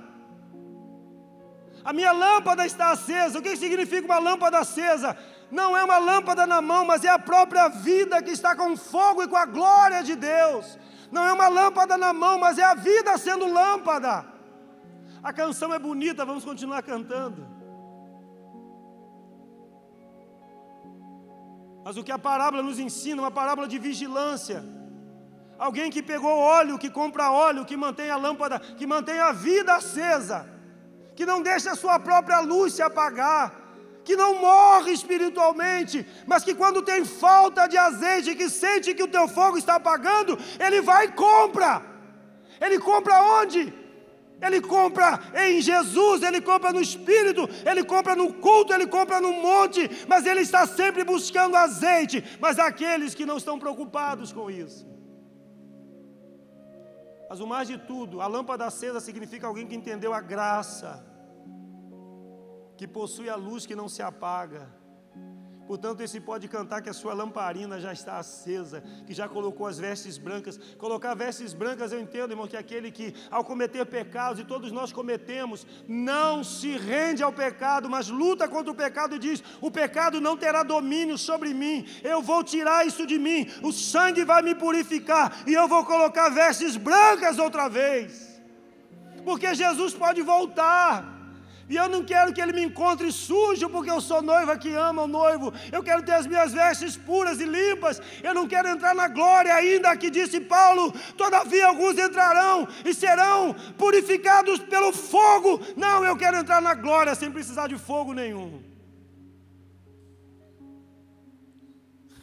A minha lâmpada está acesa. O que significa uma lâmpada acesa? Não é uma lâmpada na mão, mas é a própria vida que está com fogo e com a glória de Deus. Não é uma lâmpada na mão, mas é a vida sendo lâmpada. A canção é bonita, vamos continuar cantando. Mas o que a parábola nos ensina, uma parábola de vigilância. Alguém que pegou óleo, que compra óleo, que mantém a lâmpada, que mantém a vida acesa, que não deixa a sua própria luz se apagar, que não morre espiritualmente, mas que quando tem falta de azeite, que sente que o teu fogo está apagando, ele vai e compra. Ele compra onde? Ele compra em Jesus, ele compra no Espírito, ele compra no culto, ele compra no monte, mas ele está sempre buscando azeite. Mas aqueles que não estão preocupados com isso. Mas o mais de tudo, a lâmpada acesa significa alguém que entendeu a graça, que possui a luz que não se apaga Portanto, esse pode cantar que a sua lamparina já está acesa, que já colocou as vestes brancas. Colocar vestes brancas, eu entendo, irmão, que é aquele que, ao cometer pecados, e todos nós cometemos, não se rende ao pecado, mas luta contra o pecado e diz: o pecado não terá domínio sobre mim, eu vou tirar isso de mim, o sangue vai me purificar, e eu vou colocar vestes brancas outra vez, porque Jesus pode voltar. E eu não quero que ele me encontre sujo, porque eu sou noiva que ama o noivo. Eu quero ter as minhas vestes puras e limpas. Eu não quero entrar na glória, ainda que disse Paulo: todavia alguns entrarão e serão purificados pelo fogo. Não, eu quero entrar na glória sem precisar de fogo nenhum.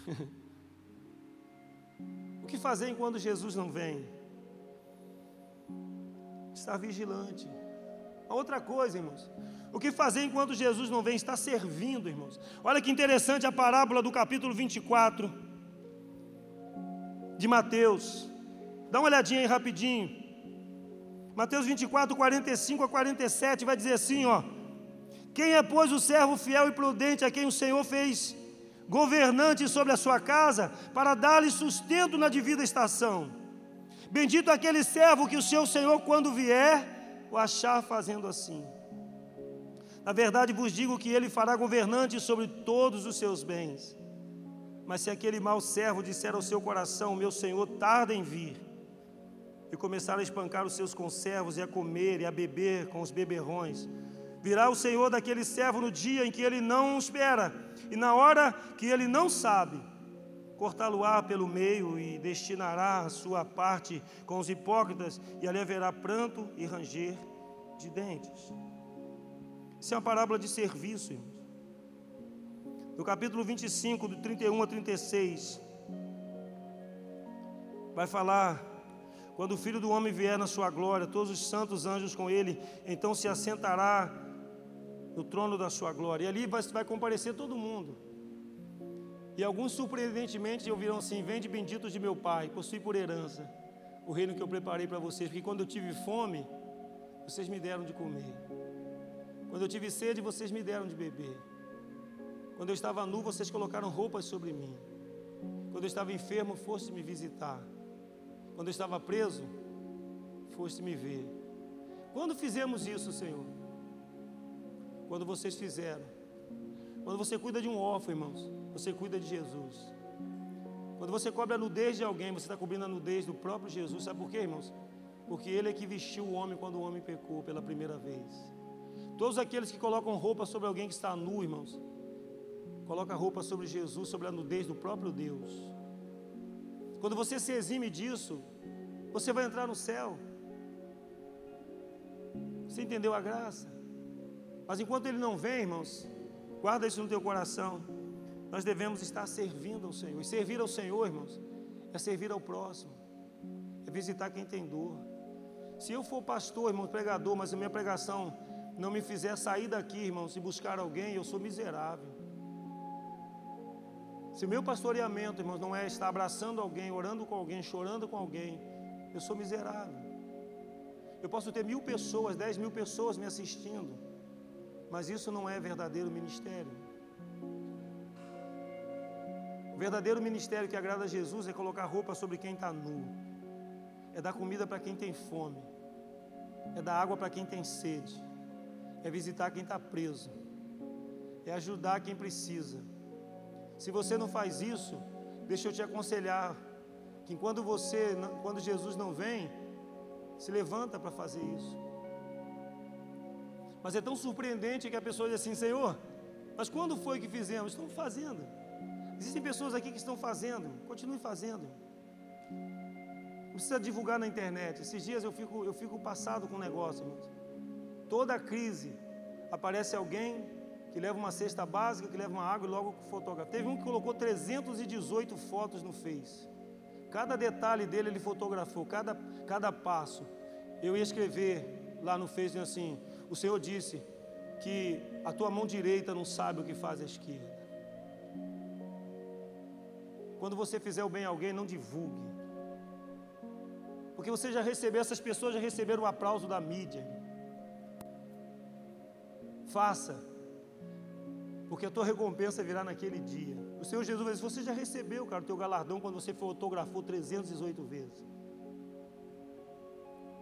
o que fazer enquanto Jesus não vem? Estar vigilante. Outra coisa, irmãos. O que fazer enquanto Jesus não vem? Está servindo, irmãos. Olha que interessante a parábola do capítulo 24 de Mateus. Dá uma olhadinha aí rapidinho. Mateus 24, 45 a 47 vai dizer assim: ó. Quem é, pois, o servo fiel e prudente a quem o Senhor fez governante sobre a sua casa, para dar-lhe sustento na devida estação? Bendito aquele servo que o seu Senhor, quando vier, o achar fazendo assim. Na verdade vos digo que ele fará governante sobre todos os seus bens. Mas se aquele mau servo disser ao seu coração: Meu senhor tarda em vir, e começar a espancar os seus conservos, e a comer e a beber com os beberrões, virá o senhor daquele servo no dia em que ele não espera, e na hora que ele não sabe, cortá-lo-á pelo meio e destinará a sua parte com os hipócritas, e ali haverá pranto e ranger de dentes. Isso é uma parábola de serviço, irmãos. No capítulo 25, do 31 a 36, vai falar: quando o filho do homem vier na sua glória, todos os santos anjos com ele, então se assentará no trono da sua glória. E ali vai, vai comparecer todo mundo. E alguns surpreendentemente ouviram assim: Vende benditos de meu Pai, possui por herança o reino que eu preparei para vocês, porque quando eu tive fome, vocês me deram de comer. Quando eu tive sede, vocês me deram de beber. Quando eu estava nu, vocês colocaram roupas sobre mim. Quando eu estava enfermo, foste me visitar. Quando eu estava preso, foste me ver. Quando fizemos isso, Senhor? Quando vocês fizeram. Quando você cuida de um órfão, irmãos, você cuida de Jesus. Quando você cobre a nudez de alguém, você está cobrindo a nudez do próprio Jesus. Sabe por quê, irmãos? Porque Ele é que vestiu o homem quando o homem pecou pela primeira vez. Todos aqueles que colocam roupa sobre alguém que está nu, irmãos, coloca roupa sobre Jesus, sobre a nudez do próprio Deus. Quando você se exime disso, você vai entrar no céu. Você entendeu a graça? Mas enquanto ele não vem, irmãos, guarda isso no teu coração. Nós devemos estar servindo ao Senhor. E servir ao Senhor, irmãos, é servir ao próximo, é visitar quem tem dor. Se eu for pastor, irmão, pregador, mas a minha pregação não me fizer sair daqui, irmãos, e buscar alguém, eu sou miserável. Se o meu pastoreamento, irmãos, não é estar abraçando alguém, orando com alguém, chorando com alguém, eu sou miserável. Eu posso ter mil pessoas, dez mil pessoas me assistindo, mas isso não é verdadeiro ministério. Verdadeiro ministério que agrada a Jesus é colocar roupa sobre quem está nu, é dar comida para quem tem fome, é dar água para quem tem sede, é visitar quem está preso, é ajudar quem precisa. Se você não faz isso, deixa eu te aconselhar que quando você, quando Jesus não vem, se levanta para fazer isso. Mas é tão surpreendente que a pessoa diz assim: Senhor, mas quando foi que fizemos? Estamos fazendo. Existem pessoas aqui que estão fazendo, continue fazendo. Não precisa divulgar na internet. Esses dias eu fico, eu fico passado com o um negócio, irmãos. Toda crise aparece alguém que leva uma cesta básica, que leva uma água e logo fotografa. Teve um que colocou 318 fotos no Face. Cada detalhe dele ele fotografou, cada, cada passo. Eu ia escrever lá no Face assim: O Senhor disse que a tua mão direita não sabe o que faz a esquerda. Quando você fizer o bem a alguém, não divulgue. Porque você já recebeu, essas pessoas já receberam o aplauso da mídia. Faça. Porque a tua recompensa virá naquele dia. O Senhor Jesus vai dizer, você já recebeu, cara, o teu galardão quando você fotografou 308 vezes.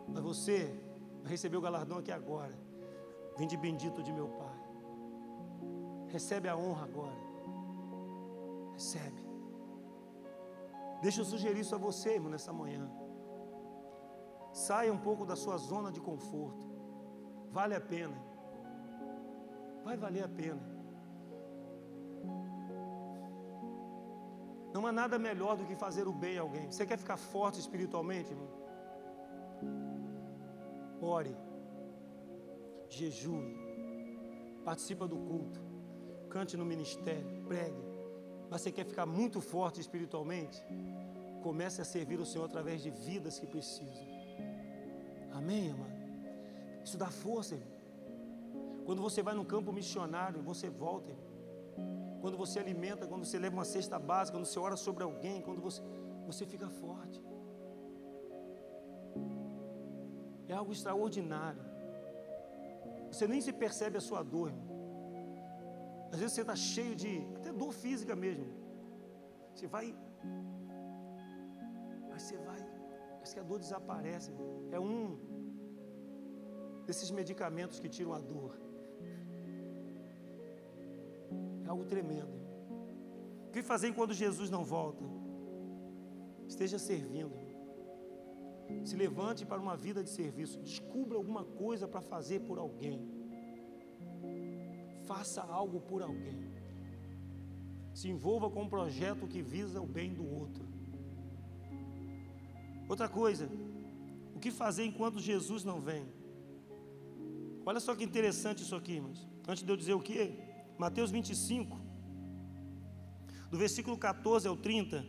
Mas você vai receber o galardão aqui agora. Vinde bendito de meu Pai. Recebe a honra agora. Recebe. Deixa eu sugerir isso a você, irmão, nessa manhã. Saia um pouco da sua zona de conforto. Vale a pena. Vai valer a pena. Não há nada melhor do que fazer o bem a alguém. Você quer ficar forte espiritualmente, irmão? Ore. Jejue. Participa do culto. Cante no ministério. Pregue mas você quer ficar muito forte espiritualmente, comece a servir o Senhor através de vidas que precisam. Amém, amado? Isso dá força, irmão. Quando você vai no campo missionário, você volta, irmão. Quando você alimenta, quando você leva uma cesta básica, quando você ora sobre alguém, quando você, você fica forte. É algo extraordinário. Você nem se percebe a sua dor, irmão. Às vezes você está cheio de até dor física mesmo. Você vai. Mas você vai. Parece que a dor desaparece. É um desses medicamentos que tiram a dor. É algo tremendo. O que fazer quando Jesus não volta? Esteja servindo. Se levante para uma vida de serviço. Descubra alguma coisa para fazer por alguém faça algo por alguém. Se envolva com um projeto que visa o bem do outro. Outra coisa, o que fazer enquanto Jesus não vem? Olha só que interessante isso aqui, irmãos. Antes de eu dizer o que, Mateus 25, do versículo 14 ao 30,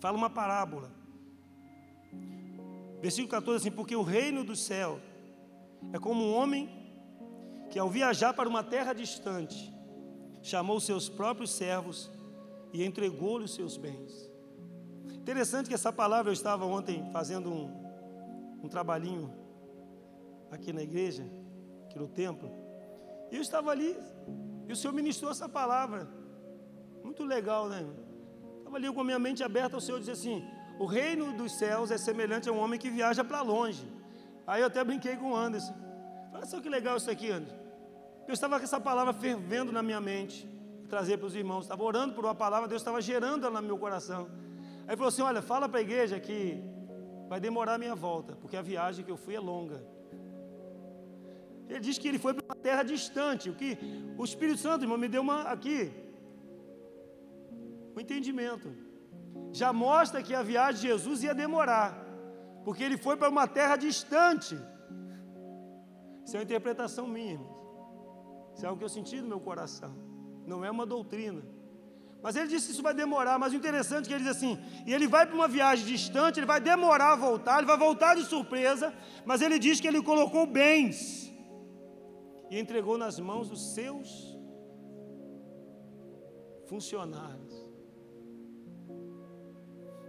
fala uma parábola. Versículo 14 assim: Porque o reino do céu é como um homem que, ao viajar para uma terra distante, chamou seus próprios servos e entregou-lhes os seus bens. Interessante que essa palavra eu estava ontem fazendo um, um trabalhinho aqui na igreja, aqui no templo, e eu estava ali, e o Senhor ministrou essa palavra. Muito legal, né? Estava ali com a minha mente aberta, o Senhor disse assim: o reino dos céus é semelhante a um homem que viaja para longe. Aí eu até brinquei com o Anderson. Olha só que legal isso aqui, Anderson. Eu estava com essa palavra fervendo na minha mente, trazer para os irmãos. Estava orando por uma palavra, Deus estava gerando ela no meu coração. Aí falou assim: Olha, fala para a igreja que vai demorar a minha volta, porque a viagem que eu fui é longa. Ele diz que ele foi para uma terra distante. O que o Espírito Santo, irmão, me deu uma aqui um entendimento já mostra que a viagem de Jesus ia demorar, porque ele foi para uma terra distante. Isso é uma interpretação minha. Isso é algo que eu senti no meu coração. Não é uma doutrina. Mas ele disse que isso vai demorar. Mas o interessante é que ele diz assim: e ele vai para uma viagem distante, ele vai demorar a voltar, ele vai voltar de surpresa. Mas ele diz que ele colocou bens e entregou nas mãos dos seus funcionários.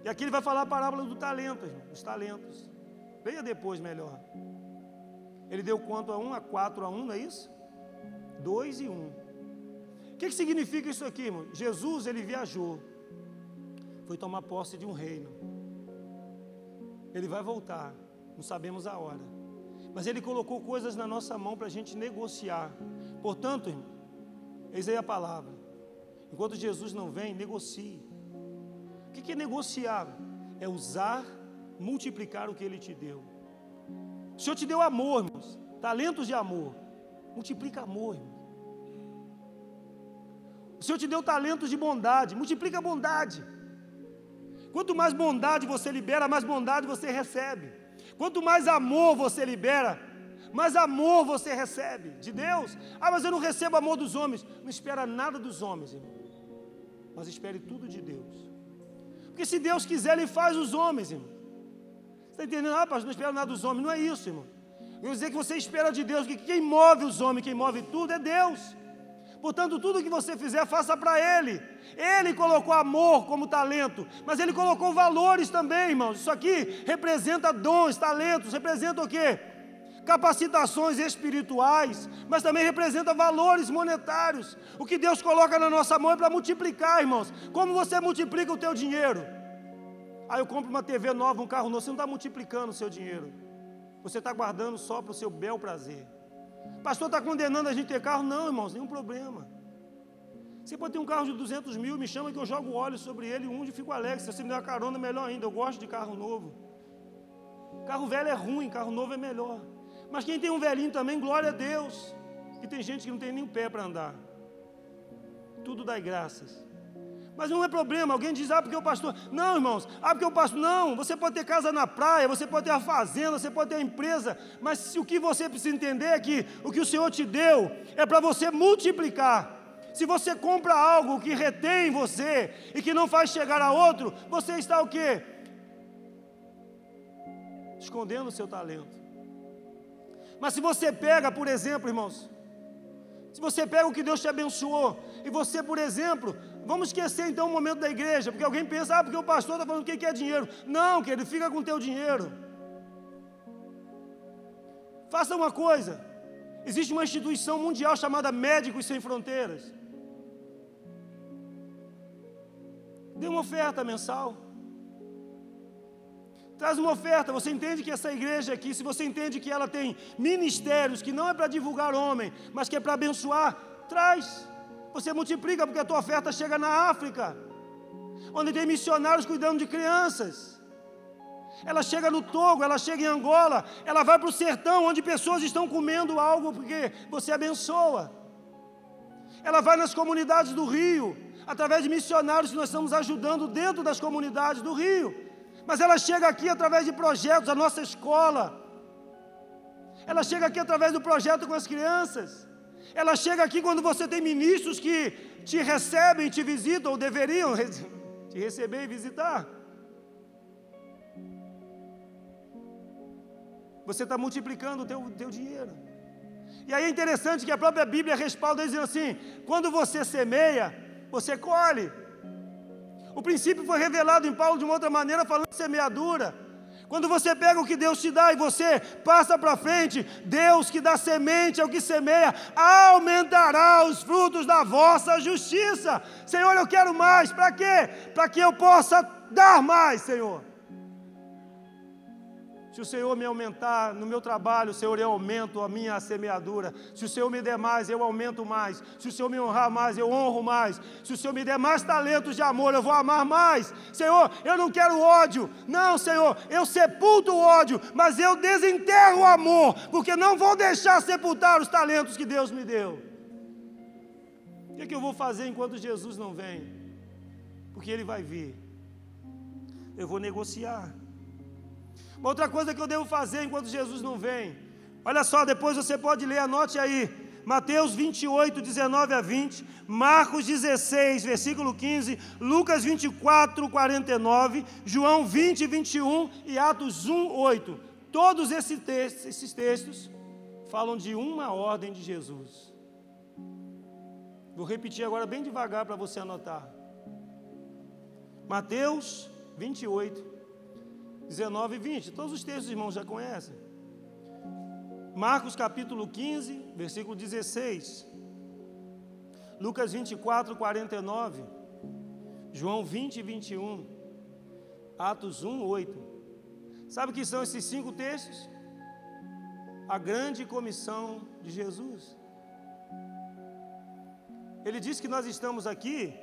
E aqui ele vai falar a parábola do talento, dos talentos. Leia depois melhor. Ele deu quanto a um? A quatro a um, não é isso? Dois e um. O que, que significa isso aqui, irmão? Jesus, ele viajou. Foi tomar posse de um reino. Ele vai voltar. Não sabemos a hora. Mas ele colocou coisas na nossa mão para a gente negociar. Portanto, irmão, eis aí a palavra. Enquanto Jesus não vem, negocie que, que é negociar? É usar, multiplicar o que Ele te deu. O Senhor te deu amor, irmãos, talentos de amor. Multiplica amor, irmãos. O Senhor te deu talentos de bondade, multiplica bondade. Quanto mais bondade você libera, mais bondade você recebe. Quanto mais amor você libera, mais amor você recebe de Deus. Ah, mas eu não recebo amor dos homens. Não espera nada dos homens, irmão. Mas espere tudo de Deus. Porque se Deus quiser, Ele faz os homens, irmão. Você está entendendo? Ah, pastor, não espero nada dos homens. Não é isso, irmão. Eu dizer que você espera de Deus, que quem move os homens, quem move tudo é Deus. Portanto, tudo que você fizer, faça para Ele. Ele colocou amor como talento, mas Ele colocou valores também, irmãos. Isso aqui representa dons, talentos, representa o quê? Capacitações espirituais, mas também representa valores monetários. O que Deus coloca na nossa mão é para multiplicar, irmãos. Como você multiplica o teu dinheiro? Aí eu compro uma TV nova, um carro novo, você não está multiplicando o seu dinheiro. Você está guardando só para o seu bel prazer. Pastor está condenando a gente ter carro? Não, irmãos, nenhum problema. Você pode ter um carro de 200 mil, me chama que eu jogo óleo sobre ele, um e fico alegre. Se você me der uma carona, melhor ainda. Eu gosto de carro novo. Carro velho é ruim, carro novo é melhor. Mas quem tem um velhinho também, glória a Deus. E tem gente que não tem nem pé para andar. Tudo dá graças. Mas não é problema, alguém diz, ah, porque o pastor. Não, irmãos, ah, porque o pastor. Não, você pode ter casa na praia, você pode ter a fazenda, você pode ter a empresa, mas se, o que você precisa entender é que o que o Senhor te deu é para você multiplicar. Se você compra algo que retém você e que não faz chegar a outro, você está o quê? Escondendo o seu talento. Mas se você pega, por exemplo, irmãos, se você pega o que Deus te abençoou, e você, por exemplo, vamos esquecer então o momento da igreja, porque alguém pensa, ah, porque o pastor está falando que quer dinheiro. Não, querido, fica com o teu dinheiro. Faça uma coisa: existe uma instituição mundial chamada Médicos Sem Fronteiras. Dê uma oferta mensal. Traz uma oferta. Você entende que essa igreja aqui, se você entende que ela tem ministérios que não é para divulgar homem, mas que é para abençoar, traz. Você multiplica porque a tua oferta chega na África, onde tem missionários cuidando de crianças. Ela chega no Togo, ela chega em Angola, ela vai para o sertão, onde pessoas estão comendo algo porque você abençoa. Ela vai nas comunidades do Rio, através de missionários que nós estamos ajudando dentro das comunidades do Rio mas ela chega aqui através de projetos, a nossa escola. Ela chega aqui através do projeto com as crianças. Ela chega aqui quando você tem ministros que te recebem, te visitam, ou deveriam te receber e visitar. você está multiplicando o teu, teu dinheiro. E aí é interessante que a própria Bíblia respalda dizendo assim: quando você semeia, você colhe. O princípio foi revelado em Paulo de uma outra maneira, falando de semeadura. Quando você pega o que Deus te dá e você passa para frente, Deus que dá semente ao que semeia, aumentará os frutos da vossa justiça. Senhor, eu quero mais. Para quê? Para que eu possa dar mais, Senhor. Se o Senhor me aumentar no meu trabalho, Senhor, eu aumento a minha semeadura. Se o Senhor me der mais, eu aumento mais. Se o Senhor me honrar mais, eu honro mais. Se o Senhor me der mais talentos de amor, eu vou amar mais. Senhor, eu não quero ódio. Não, Senhor, eu sepulto o ódio, mas eu desenterro o amor, porque não vou deixar sepultar os talentos que Deus me deu. O que, é que eu vou fazer enquanto Jesus não vem? Porque Ele vai vir. Eu vou negociar. Outra coisa que eu devo fazer enquanto Jesus não vem. Olha só, depois você pode ler, anote aí. Mateus 28, 19 a 20, Marcos 16, versículo 15, Lucas 24, 49, João 20, 21 e Atos 1, 8. Todos esses textos, esses textos falam de uma ordem de Jesus. Vou repetir agora bem devagar para você anotar. Mateus 28, 19 e 20. Todos os textos, irmãos, já conhecem. Marcos capítulo 15, versículo 16. Lucas 24, 49. João 20 e 21. Atos 1, 8. Sabe o que são esses cinco textos? A grande comissão de Jesus. Ele diz que nós estamos aqui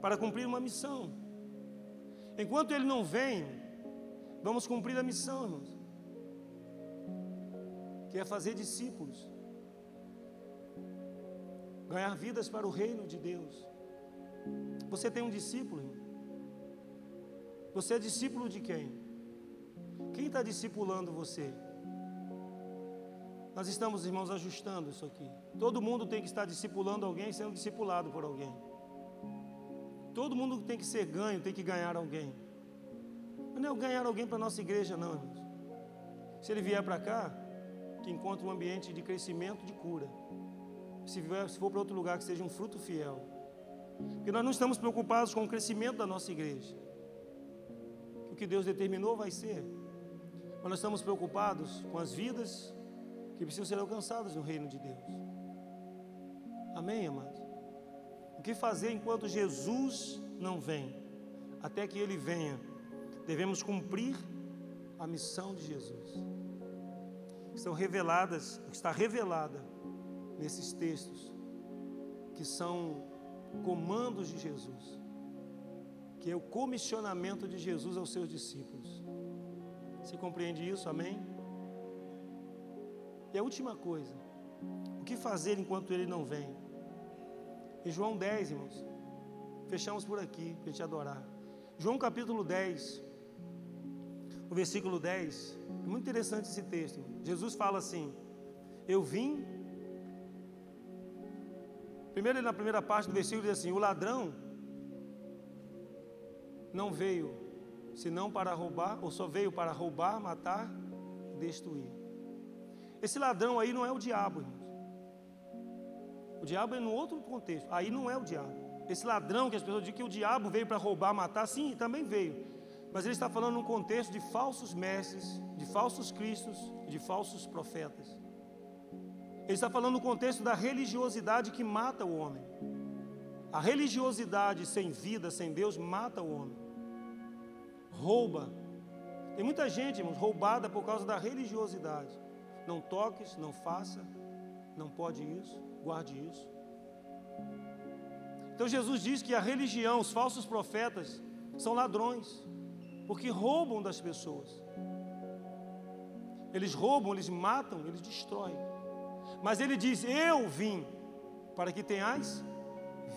para cumprir uma missão. Enquanto ele não vem, Vamos cumprir a missão, irmãos. Que é fazer discípulos. Ganhar vidas para o reino de Deus. Você tem um discípulo, irmão? Você é discípulo de quem? Quem está discipulando você? Nós estamos, irmãos, ajustando isso aqui. Todo mundo tem que estar discipulando alguém, sendo discipulado por alguém. Todo mundo tem que ser ganho, tem que ganhar alguém. Não é ganhar alguém para a nossa igreja, não, irmãos. Se ele vier para cá, que encontre um ambiente de crescimento, de cura. Se, vier, se for para outro lugar, que seja um fruto fiel. Porque nós não estamos preocupados com o crescimento da nossa igreja. O que Deus determinou vai ser. Mas nós estamos preocupados com as vidas que precisam ser alcançadas no reino de Deus. Amém, amados? O que fazer enquanto Jesus não vem? Até que ele venha devemos cumprir a missão de Jesus. Estão reveladas, está revelada nesses textos, que são comandos de Jesus, que é o comissionamento de Jesus aos seus discípulos. Você compreende isso? Amém? E a última coisa, o que fazer enquanto ele não vem? Em João 10, irmãos, fechamos por aqui para gente adorar. João capítulo 10, o versículo 10. É muito interessante esse texto. Jesus fala assim: Eu vim. Primeiro, na primeira parte do versículo, diz assim: O ladrão não veio senão para roubar, ou só veio para roubar, matar, destruir. Esse ladrão aí não é o diabo, irmãos. O diabo é no outro contexto. Aí não é o diabo. Esse ladrão que as pessoas dizem que o diabo veio para roubar, matar, sim, também veio. Mas ele está falando num contexto de falsos mestres, de falsos cristos, de falsos profetas. Ele está falando no contexto da religiosidade que mata o homem. A religiosidade sem vida, sem Deus, mata o homem. Rouba. Tem muita gente, irmãos, roubada por causa da religiosidade. Não toques, não faça, não pode isso, guarde isso. Então Jesus diz que a religião, os falsos profetas, são ladrões porque roubam das pessoas. Eles roubam, eles matam, eles destroem. Mas ele diz: Eu vim para que tenhais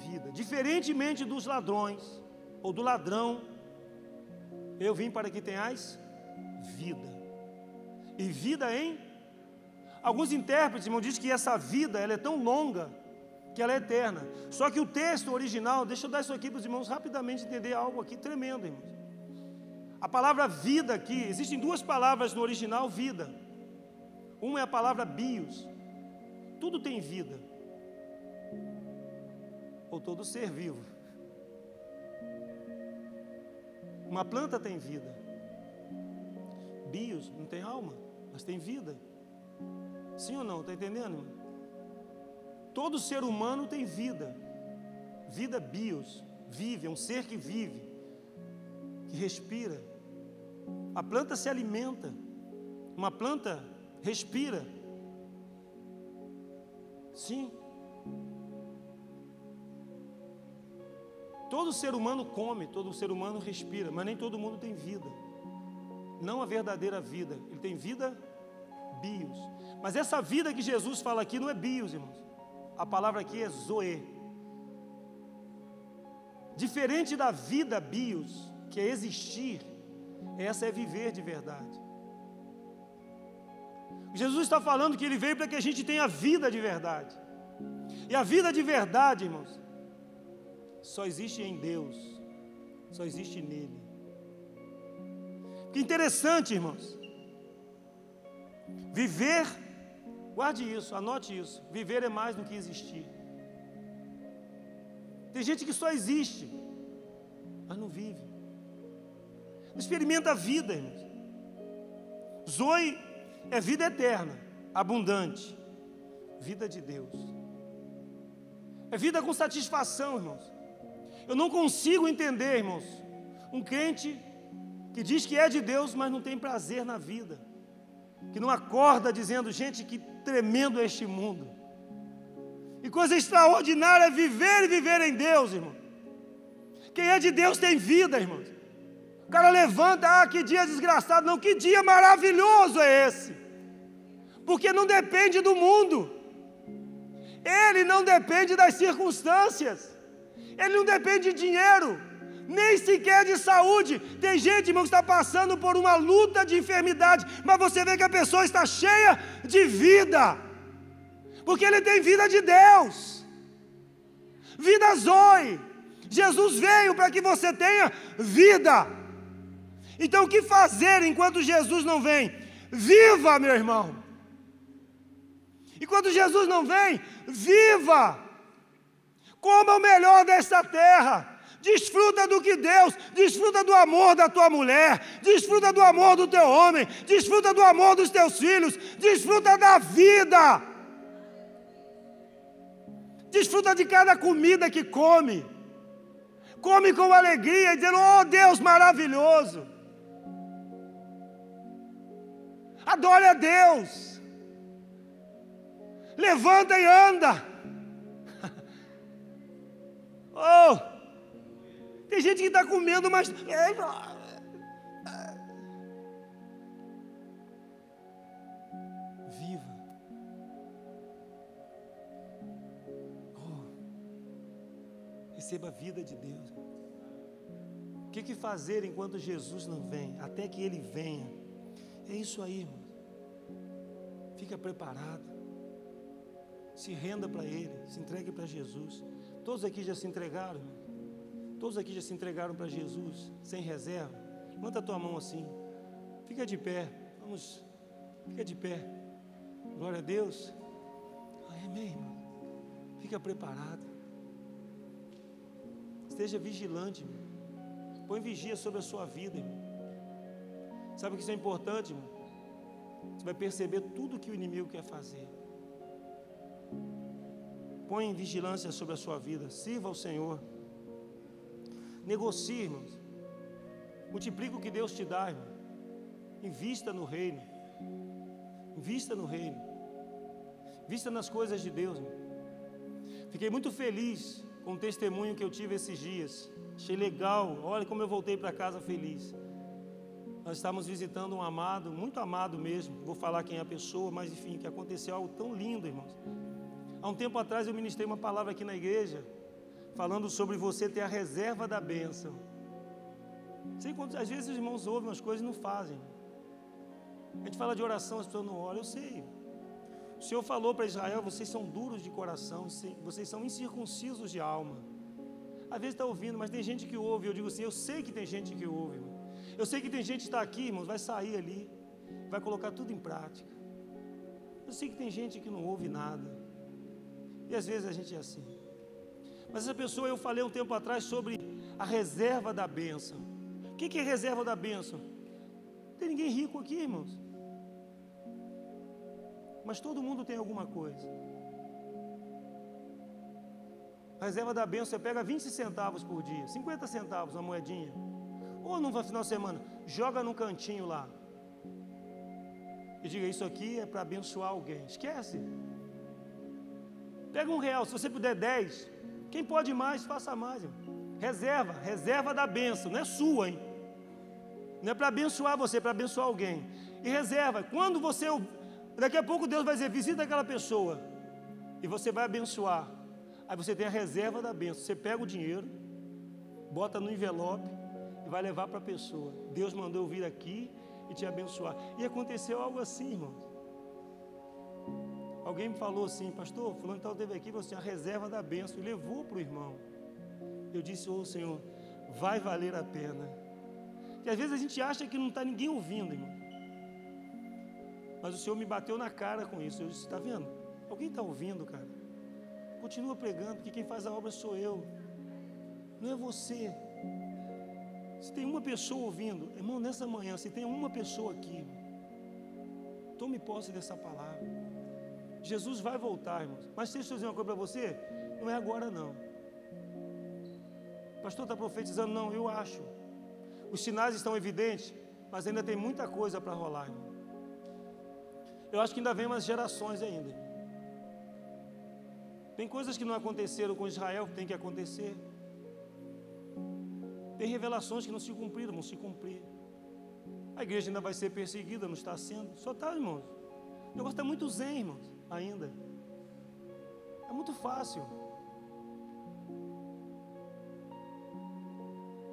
vida. Diferentemente dos ladrões ou do ladrão, eu vim para que tenhais vida. E vida em Alguns intérpretes, irmão, dizem que essa vida ela é tão longa que ela é eterna. Só que o texto original, deixa eu dar isso aqui para os irmãos rapidamente entender algo aqui tremendo, irmãos. A palavra vida aqui, existem duas palavras no original vida. Uma é a palavra bios. Tudo tem vida. Ou todo ser vivo. Uma planta tem vida. Bios não tem alma, mas tem vida. Sim ou não? Está entendendo? Todo ser humano tem vida. Vida bios, vive, é um ser que vive, que respira. A planta se alimenta. Uma planta respira. Sim. Todo ser humano come, todo ser humano respira, mas nem todo mundo tem vida. Não a verdadeira vida. Ele tem vida bios. Mas essa vida que Jesus fala aqui não é bios, irmãos. A palavra aqui é zoe. Diferente da vida bios, que é existir, essa é viver de verdade. Jesus está falando que ele veio para que a gente tenha vida de verdade. E a vida de verdade, irmãos, só existe em Deus, só existe nele. Que interessante, irmãos. Viver, guarde isso, anote isso. Viver é mais do que existir. Tem gente que só existe, mas não vive. Experimenta a vida, irmãos. Zoe é vida eterna, abundante, vida de Deus. É vida com satisfação, irmãos. Eu não consigo entender, irmãos, um crente que diz que é de Deus, mas não tem prazer na vida, que não acorda dizendo, gente, que tremendo é este mundo. E coisa extraordinária é viver e viver em Deus, irmão. Quem é de Deus tem vida, irmãos. O cara levanta, ah, que dia desgraçado. Não, que dia maravilhoso é esse. Porque não depende do mundo. Ele não depende das circunstâncias. Ele não depende de dinheiro, nem sequer de saúde. Tem gente, irmão, que está passando por uma luta de enfermidade, mas você vê que a pessoa está cheia de vida, porque ele tem vida de Deus, vida Zoe. Jesus veio para que você tenha vida. Então, o que fazer enquanto Jesus não vem? Viva, meu irmão. E quando Jesus não vem, viva Coma o melhor desta terra. Desfruta do que Deus, desfruta do amor da tua mulher, desfruta do amor do teu homem, desfruta do amor dos teus filhos, desfruta da vida. Desfruta de cada comida que come. Come com alegria, dizendo: Oh Deus maravilhoso. Adore a Deus. Levanta e anda. Oh! Tem gente que está comendo, mas. Viva. Oh. Receba a vida de Deus. O que, que fazer enquanto Jesus não vem? Até que Ele venha. É isso aí, irmão. Fica preparado. Se renda para Ele. Se entregue para Jesus. Todos aqui já se entregaram, irmão? Todos aqui já se entregaram para Jesus, sem reserva. Levanta a tua mão assim. Fica de pé. Vamos. Fica de pé. Glória a Deus. Amém, irmão. Fica preparado. Esteja vigilante, irmão. Põe vigia sobre a sua vida, irmão. Sabe que isso é importante, irmão? Você vai perceber tudo que o inimigo quer fazer. Põe vigilância sobre a sua vida. Sirva ao Senhor. Negocie, irmãos. Multiplica o que Deus te dá, irmão. Invista no reino. Invista no reino. Vista nas coisas de Deus. Irmão. Fiquei muito feliz com o testemunho que eu tive esses dias. Achei legal. Olha como eu voltei para casa feliz. Nós estávamos visitando um amado, muito amado mesmo. Vou falar quem é a pessoa, mas enfim, que aconteceu algo tão lindo, irmãos. Há um tempo atrás eu ministrei uma palavra aqui na igreja, falando sobre você ter a reserva da bênção. Sei quantas, às vezes os irmãos ouvem umas coisas e não fazem. A gente fala de oração, as pessoas não oram, eu sei. O Senhor falou para Israel: vocês são duros de coração, vocês são incircuncisos de alma. Às vezes está ouvindo, mas tem gente que ouve. Eu digo assim: eu sei que tem gente que ouve. Eu sei que tem gente que está aqui, irmãos, vai sair ali, vai colocar tudo em prática. Eu sei que tem gente que não ouve nada. E às vezes a gente é assim. Mas essa pessoa, eu falei um tempo atrás sobre a reserva da bênção. O que é reserva da bênção? Não tem ninguém rico aqui, irmãos. Mas todo mundo tem alguma coisa. A reserva da bênção, você pega 20 centavos por dia, 50 centavos, uma moedinha. Ou no final de semana, joga num cantinho lá. E diga, isso aqui é para abençoar alguém. Esquece. Pega um real, se você puder 10. Quem pode mais, faça mais. Irmão. Reserva, reserva da bênção, não é sua, hein? Não é para abençoar você, é para abençoar alguém. E reserva, quando você. Daqui a pouco Deus vai dizer, visita aquela pessoa. E você vai abençoar. Aí você tem a reserva da bênção. Você pega o dinheiro, bota no envelope vai levar para a pessoa. Deus mandou eu vir aqui e te abençoar. E aconteceu algo assim, irmãos. Alguém me falou assim, pastor, fulano tal teve aqui, você a reserva da bênção e levou para o irmão. Eu disse, ô oh, Senhor, vai valer a pena. E às vezes a gente acha que não está ninguém ouvindo, irmão. Mas o Senhor me bateu na cara com isso. Eu disse, está vendo? Alguém está ouvindo, cara? Continua pregando, porque quem faz a obra sou eu. Não é você. Se tem uma pessoa ouvindo, irmão, nessa manhã, se tem uma pessoa aqui, tome posse dessa palavra. Jesus vai voltar, irmãos. Mas deixa eu dizer uma coisa para você, não é agora não. O pastor está profetizando, não, eu acho. Os sinais estão evidentes, mas ainda tem muita coisa para rolar, irmão. Eu acho que ainda vem umas gerações ainda. Tem coisas que não aconteceram com Israel que tem que acontecer. Tem revelações que não se cumpriram, vão se cumprir. A igreja ainda vai ser perseguida, não está sendo. Só está, irmãos. O negócio está muito zen, irmãos, ainda. É muito fácil.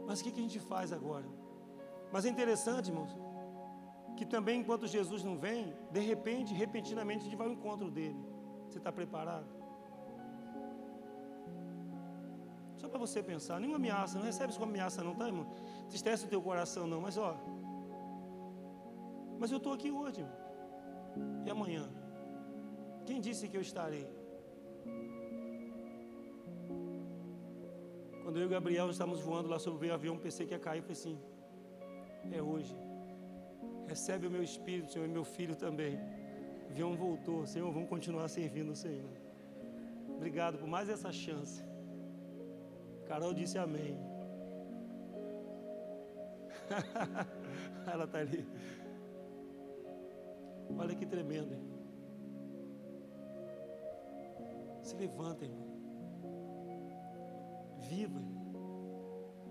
Mas o que, que a gente faz agora? Mas é interessante, irmãos, que também enquanto Jesus não vem, de repente, repentinamente, a gente vai ao encontro dele. Você está preparado? Só para você pensar, nenhuma ameaça, não recebe isso como ameaça não, tá, irmão? Tristece o teu coração não, mas ó. Mas eu estou aqui hoje, irmão. E amanhã? Quem disse que eu estarei? Quando eu e o Gabriel estávamos voando lá sobre o avião, pensei que ia cair, falei assim, é hoje. Recebe o meu espírito, Senhor, e meu filho também. O avião voltou, Senhor, vamos continuar servindo o Senhor. Obrigado por mais essa chance. Carol disse amém. Ela está ali. Olha que tremendo, irmão. Se levanta, irmão. Viva.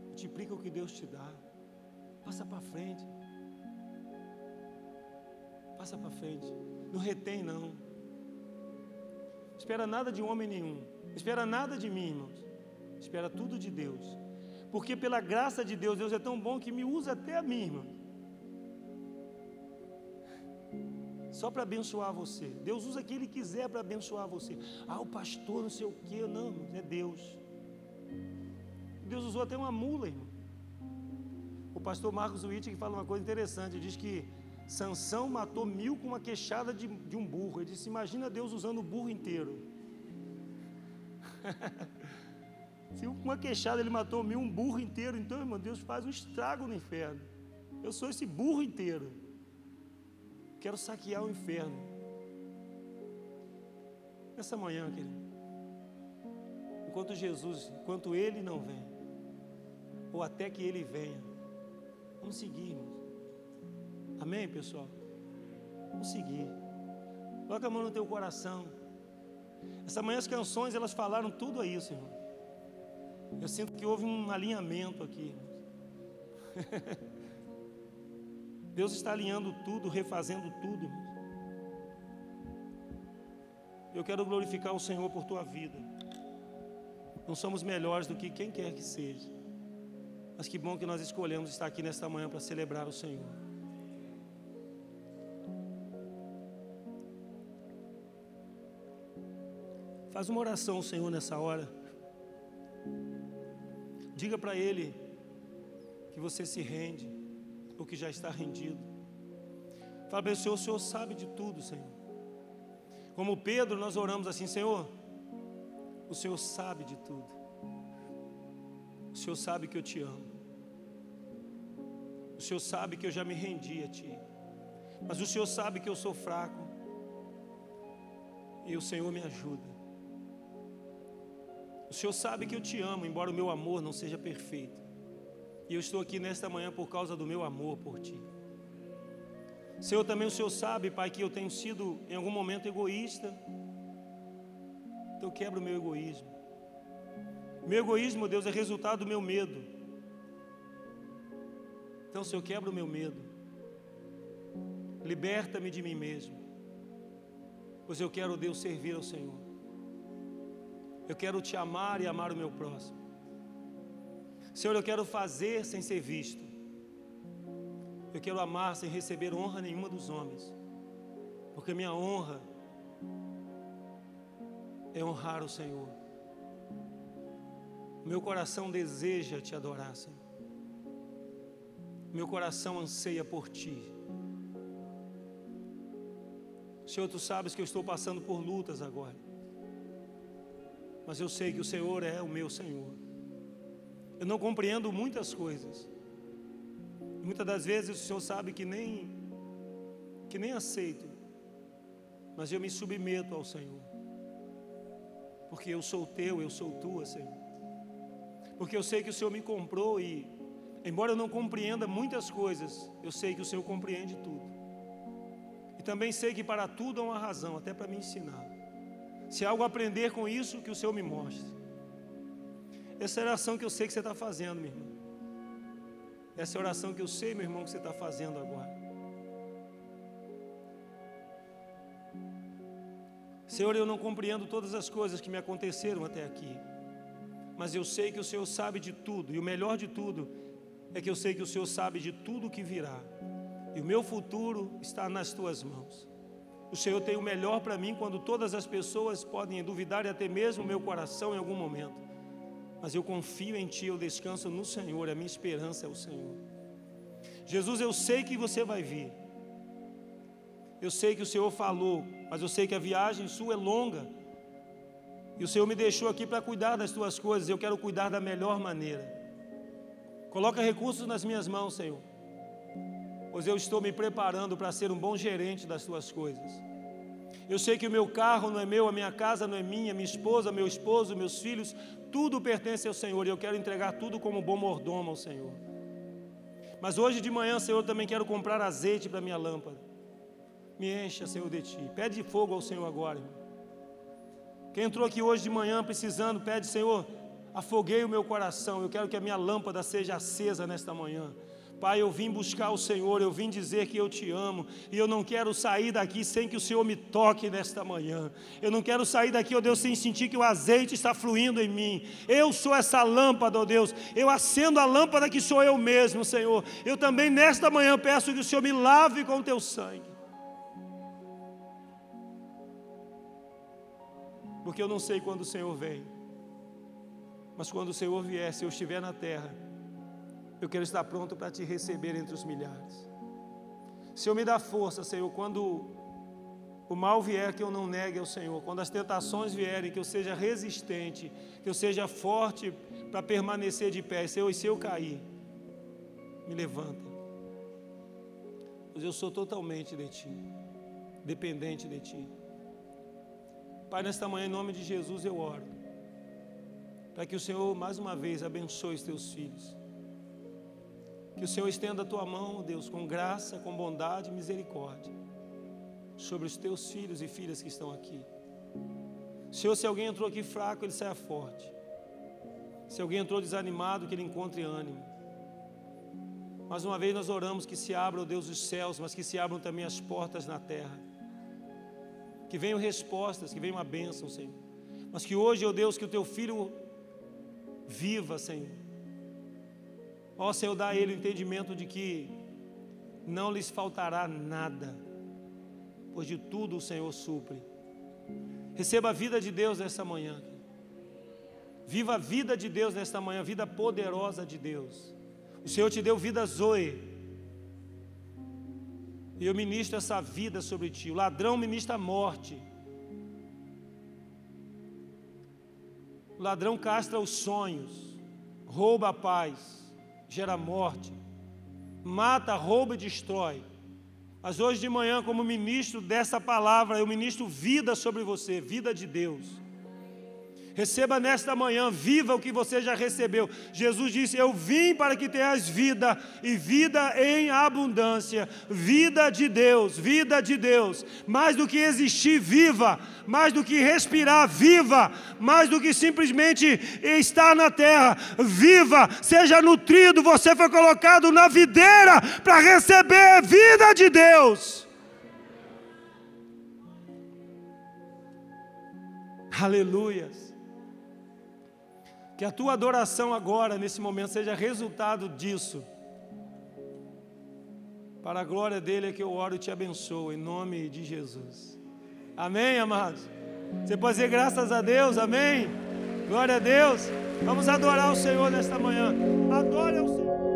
Multiplica o que Deus te dá. Passa para frente. Passa para frente. Não retém, não. Espera nada de homem nenhum. Espera nada de mim, irmãos. Espera tudo de Deus. Porque pela graça de Deus, Deus é tão bom que me usa até a mim, irmão. Só para abençoar você. Deus usa quem Ele quiser para abençoar você. Ah, o pastor não sei o quê. Não, é Deus. Deus usou até uma mula, irmão. O pastor Marcos Witt que fala uma coisa interessante. Diz que Sansão matou mil com uma queixada de, de um burro. Ele disse: Imagina Deus usando o burro inteiro. Se uma queixada ele matou mil, um burro inteiro, então, irmão, Deus faz um estrago no inferno. Eu sou esse burro inteiro. Quero saquear o inferno. Nessa manhã, querido. Enquanto Jesus, enquanto Ele não vem, ou até que Ele venha, vamos seguir, irmãos. Amém, pessoal? Vamos seguir. Coloca a mão no teu coração. Essa manhã as canções, elas falaram tudo a isso, irmão. Eu sinto que houve um alinhamento aqui. Deus está alinhando tudo, refazendo tudo. Eu quero glorificar o Senhor por tua vida. Não somos melhores do que quem quer que seja. Mas que bom que nós escolhemos estar aqui nesta manhã para celebrar o Senhor. Faz uma oração, Senhor, nessa hora. Diga para Ele que você se rende, ou que já está rendido. Fala para o Senhor, o Senhor sabe de tudo, Senhor. Como Pedro, nós oramos assim: Senhor, o Senhor sabe de tudo. O Senhor sabe que eu te amo. O Senhor sabe que eu já me rendi a Ti. Mas o Senhor sabe que eu sou fraco. E o Senhor me ajuda. O Senhor sabe que eu te amo, embora o meu amor não seja perfeito. E eu estou aqui nesta manhã por causa do meu amor por Ti. Senhor, também o Senhor sabe, Pai, que eu tenho sido em algum momento egoísta. Então quebra o meu egoísmo. Meu egoísmo, Deus, é resultado do meu medo. Então, Senhor, quebra o meu medo. Liberta-me de mim mesmo. Pois eu quero, Deus, servir ao Senhor. Eu quero te amar e amar o meu próximo. Senhor, eu quero fazer sem ser visto. Eu quero amar sem receber honra nenhuma dos homens. Porque minha honra é honrar o Senhor. Meu coração deseja te adorar, Senhor. Meu coração anseia por ti. Senhor, tu sabes que eu estou passando por lutas agora. Mas eu sei que o Senhor é o meu Senhor. Eu não compreendo muitas coisas. Muitas das vezes o Senhor sabe que nem que nem aceito. Mas eu me submeto ao Senhor. Porque eu sou teu, eu sou tua, Senhor. Porque eu sei que o Senhor me comprou e embora eu não compreenda muitas coisas, eu sei que o Senhor compreende tudo. E também sei que para tudo há uma razão, até para me ensinar. Se algo aprender com isso, que o Senhor me mostre. Essa é a oração que eu sei que você está fazendo, meu irmão. Essa é a oração que eu sei, meu irmão, que você está fazendo agora. Senhor, eu não compreendo todas as coisas que me aconteceram até aqui, mas eu sei que o Senhor sabe de tudo, e o melhor de tudo é que eu sei que o Senhor sabe de tudo que virá, e o meu futuro está nas tuas mãos. O Senhor tem o melhor para mim quando todas as pessoas podem duvidar e até mesmo o meu coração em algum momento. Mas eu confio em Ti, eu descanso no Senhor, a minha esperança é o Senhor. Jesus, eu sei que você vai vir. Eu sei que o Senhor falou, mas eu sei que a viagem sua é longa. E o Senhor me deixou aqui para cuidar das tuas coisas. Eu quero cuidar da melhor maneira. Coloca recursos nas minhas mãos, Senhor pois eu estou me preparando para ser um bom gerente das tuas coisas. Eu sei que o meu carro não é meu, a minha casa não é minha, minha esposa, meu esposo, meus filhos, tudo pertence ao Senhor e eu quero entregar tudo como bom mordomo ao Senhor. Mas hoje de manhã, Senhor, eu também quero comprar azeite para minha lâmpada. Me encha, Senhor, de ti. Pede fogo ao Senhor agora. Irmão. Quem entrou aqui hoje de manhã precisando, pede, Senhor, afoguei o meu coração. Eu quero que a minha lâmpada seja acesa nesta manhã. Pai, eu vim buscar o Senhor, eu vim dizer que eu te amo, e eu não quero sair daqui sem que o Senhor me toque nesta manhã. Eu não quero sair daqui, ó Deus, sem sentir que o azeite está fluindo em mim. Eu sou essa lâmpada, ó Deus. Eu acendo a lâmpada que sou eu mesmo, Senhor. Eu também nesta manhã peço que o Senhor me lave com o teu sangue. Porque eu não sei quando o Senhor vem. Mas quando o Senhor vier, se eu estiver na terra, eu quero estar pronto para te receber entre os milhares. Senhor, me dá força, Senhor, quando o mal vier, que eu não negue ao Senhor. Quando as tentações vierem, que eu seja resistente, que eu seja forte para permanecer de pé. Senhor, e se eu cair, me levanta. Pois eu sou totalmente de Ti, dependente de Ti. Pai, nesta manhã, em nome de Jesus, eu oro. Para que o Senhor, mais uma vez, abençoe os Teus filhos. Que o Senhor estenda a tua mão, Deus, com graça, com bondade e misericórdia sobre os teus filhos e filhas que estão aqui. Senhor, se alguém entrou aqui fraco, ele saia forte. Se alguém entrou desanimado, que ele encontre ânimo. Mais uma vez nós oramos que se abra, o Deus dos céus, mas que se abram também as portas na terra. Que venham respostas, que venham a bênção, Senhor. Mas que hoje, ó Deus, que o teu filho viva, Senhor Ó Senhor, dá a ele o entendimento de que não lhes faltará nada, pois de tudo o Senhor supre. Receba a vida de Deus nesta manhã. Viva a vida de Deus nesta manhã, a vida poderosa de Deus. O Senhor te deu vida Zoe. E eu ministro essa vida sobre ti. O ladrão ministra a morte. O ladrão castra os sonhos, rouba a paz gera morte, mata, rouba e destrói. Mas hoje de manhã, como ministro dessa palavra, eu ministro vida sobre você, vida de Deus. Receba nesta manhã, viva o que você já recebeu. Jesus disse: Eu vim para que tenhas vida e vida em abundância. Vida de Deus, vida de Deus. Mais do que existir, viva. Mais do que respirar, viva. Mais do que simplesmente estar na terra, viva. Seja nutrido. Você foi colocado na videira para receber vida de Deus. Aleluias. Que a tua adoração agora, nesse momento, seja resultado disso. Para a glória dele é que eu oro e te abençoo, em nome de Jesus. Amém, amados? Você pode dizer graças a Deus, amém? Glória a Deus. Vamos adorar o Senhor nesta manhã. Adore ao Senhor.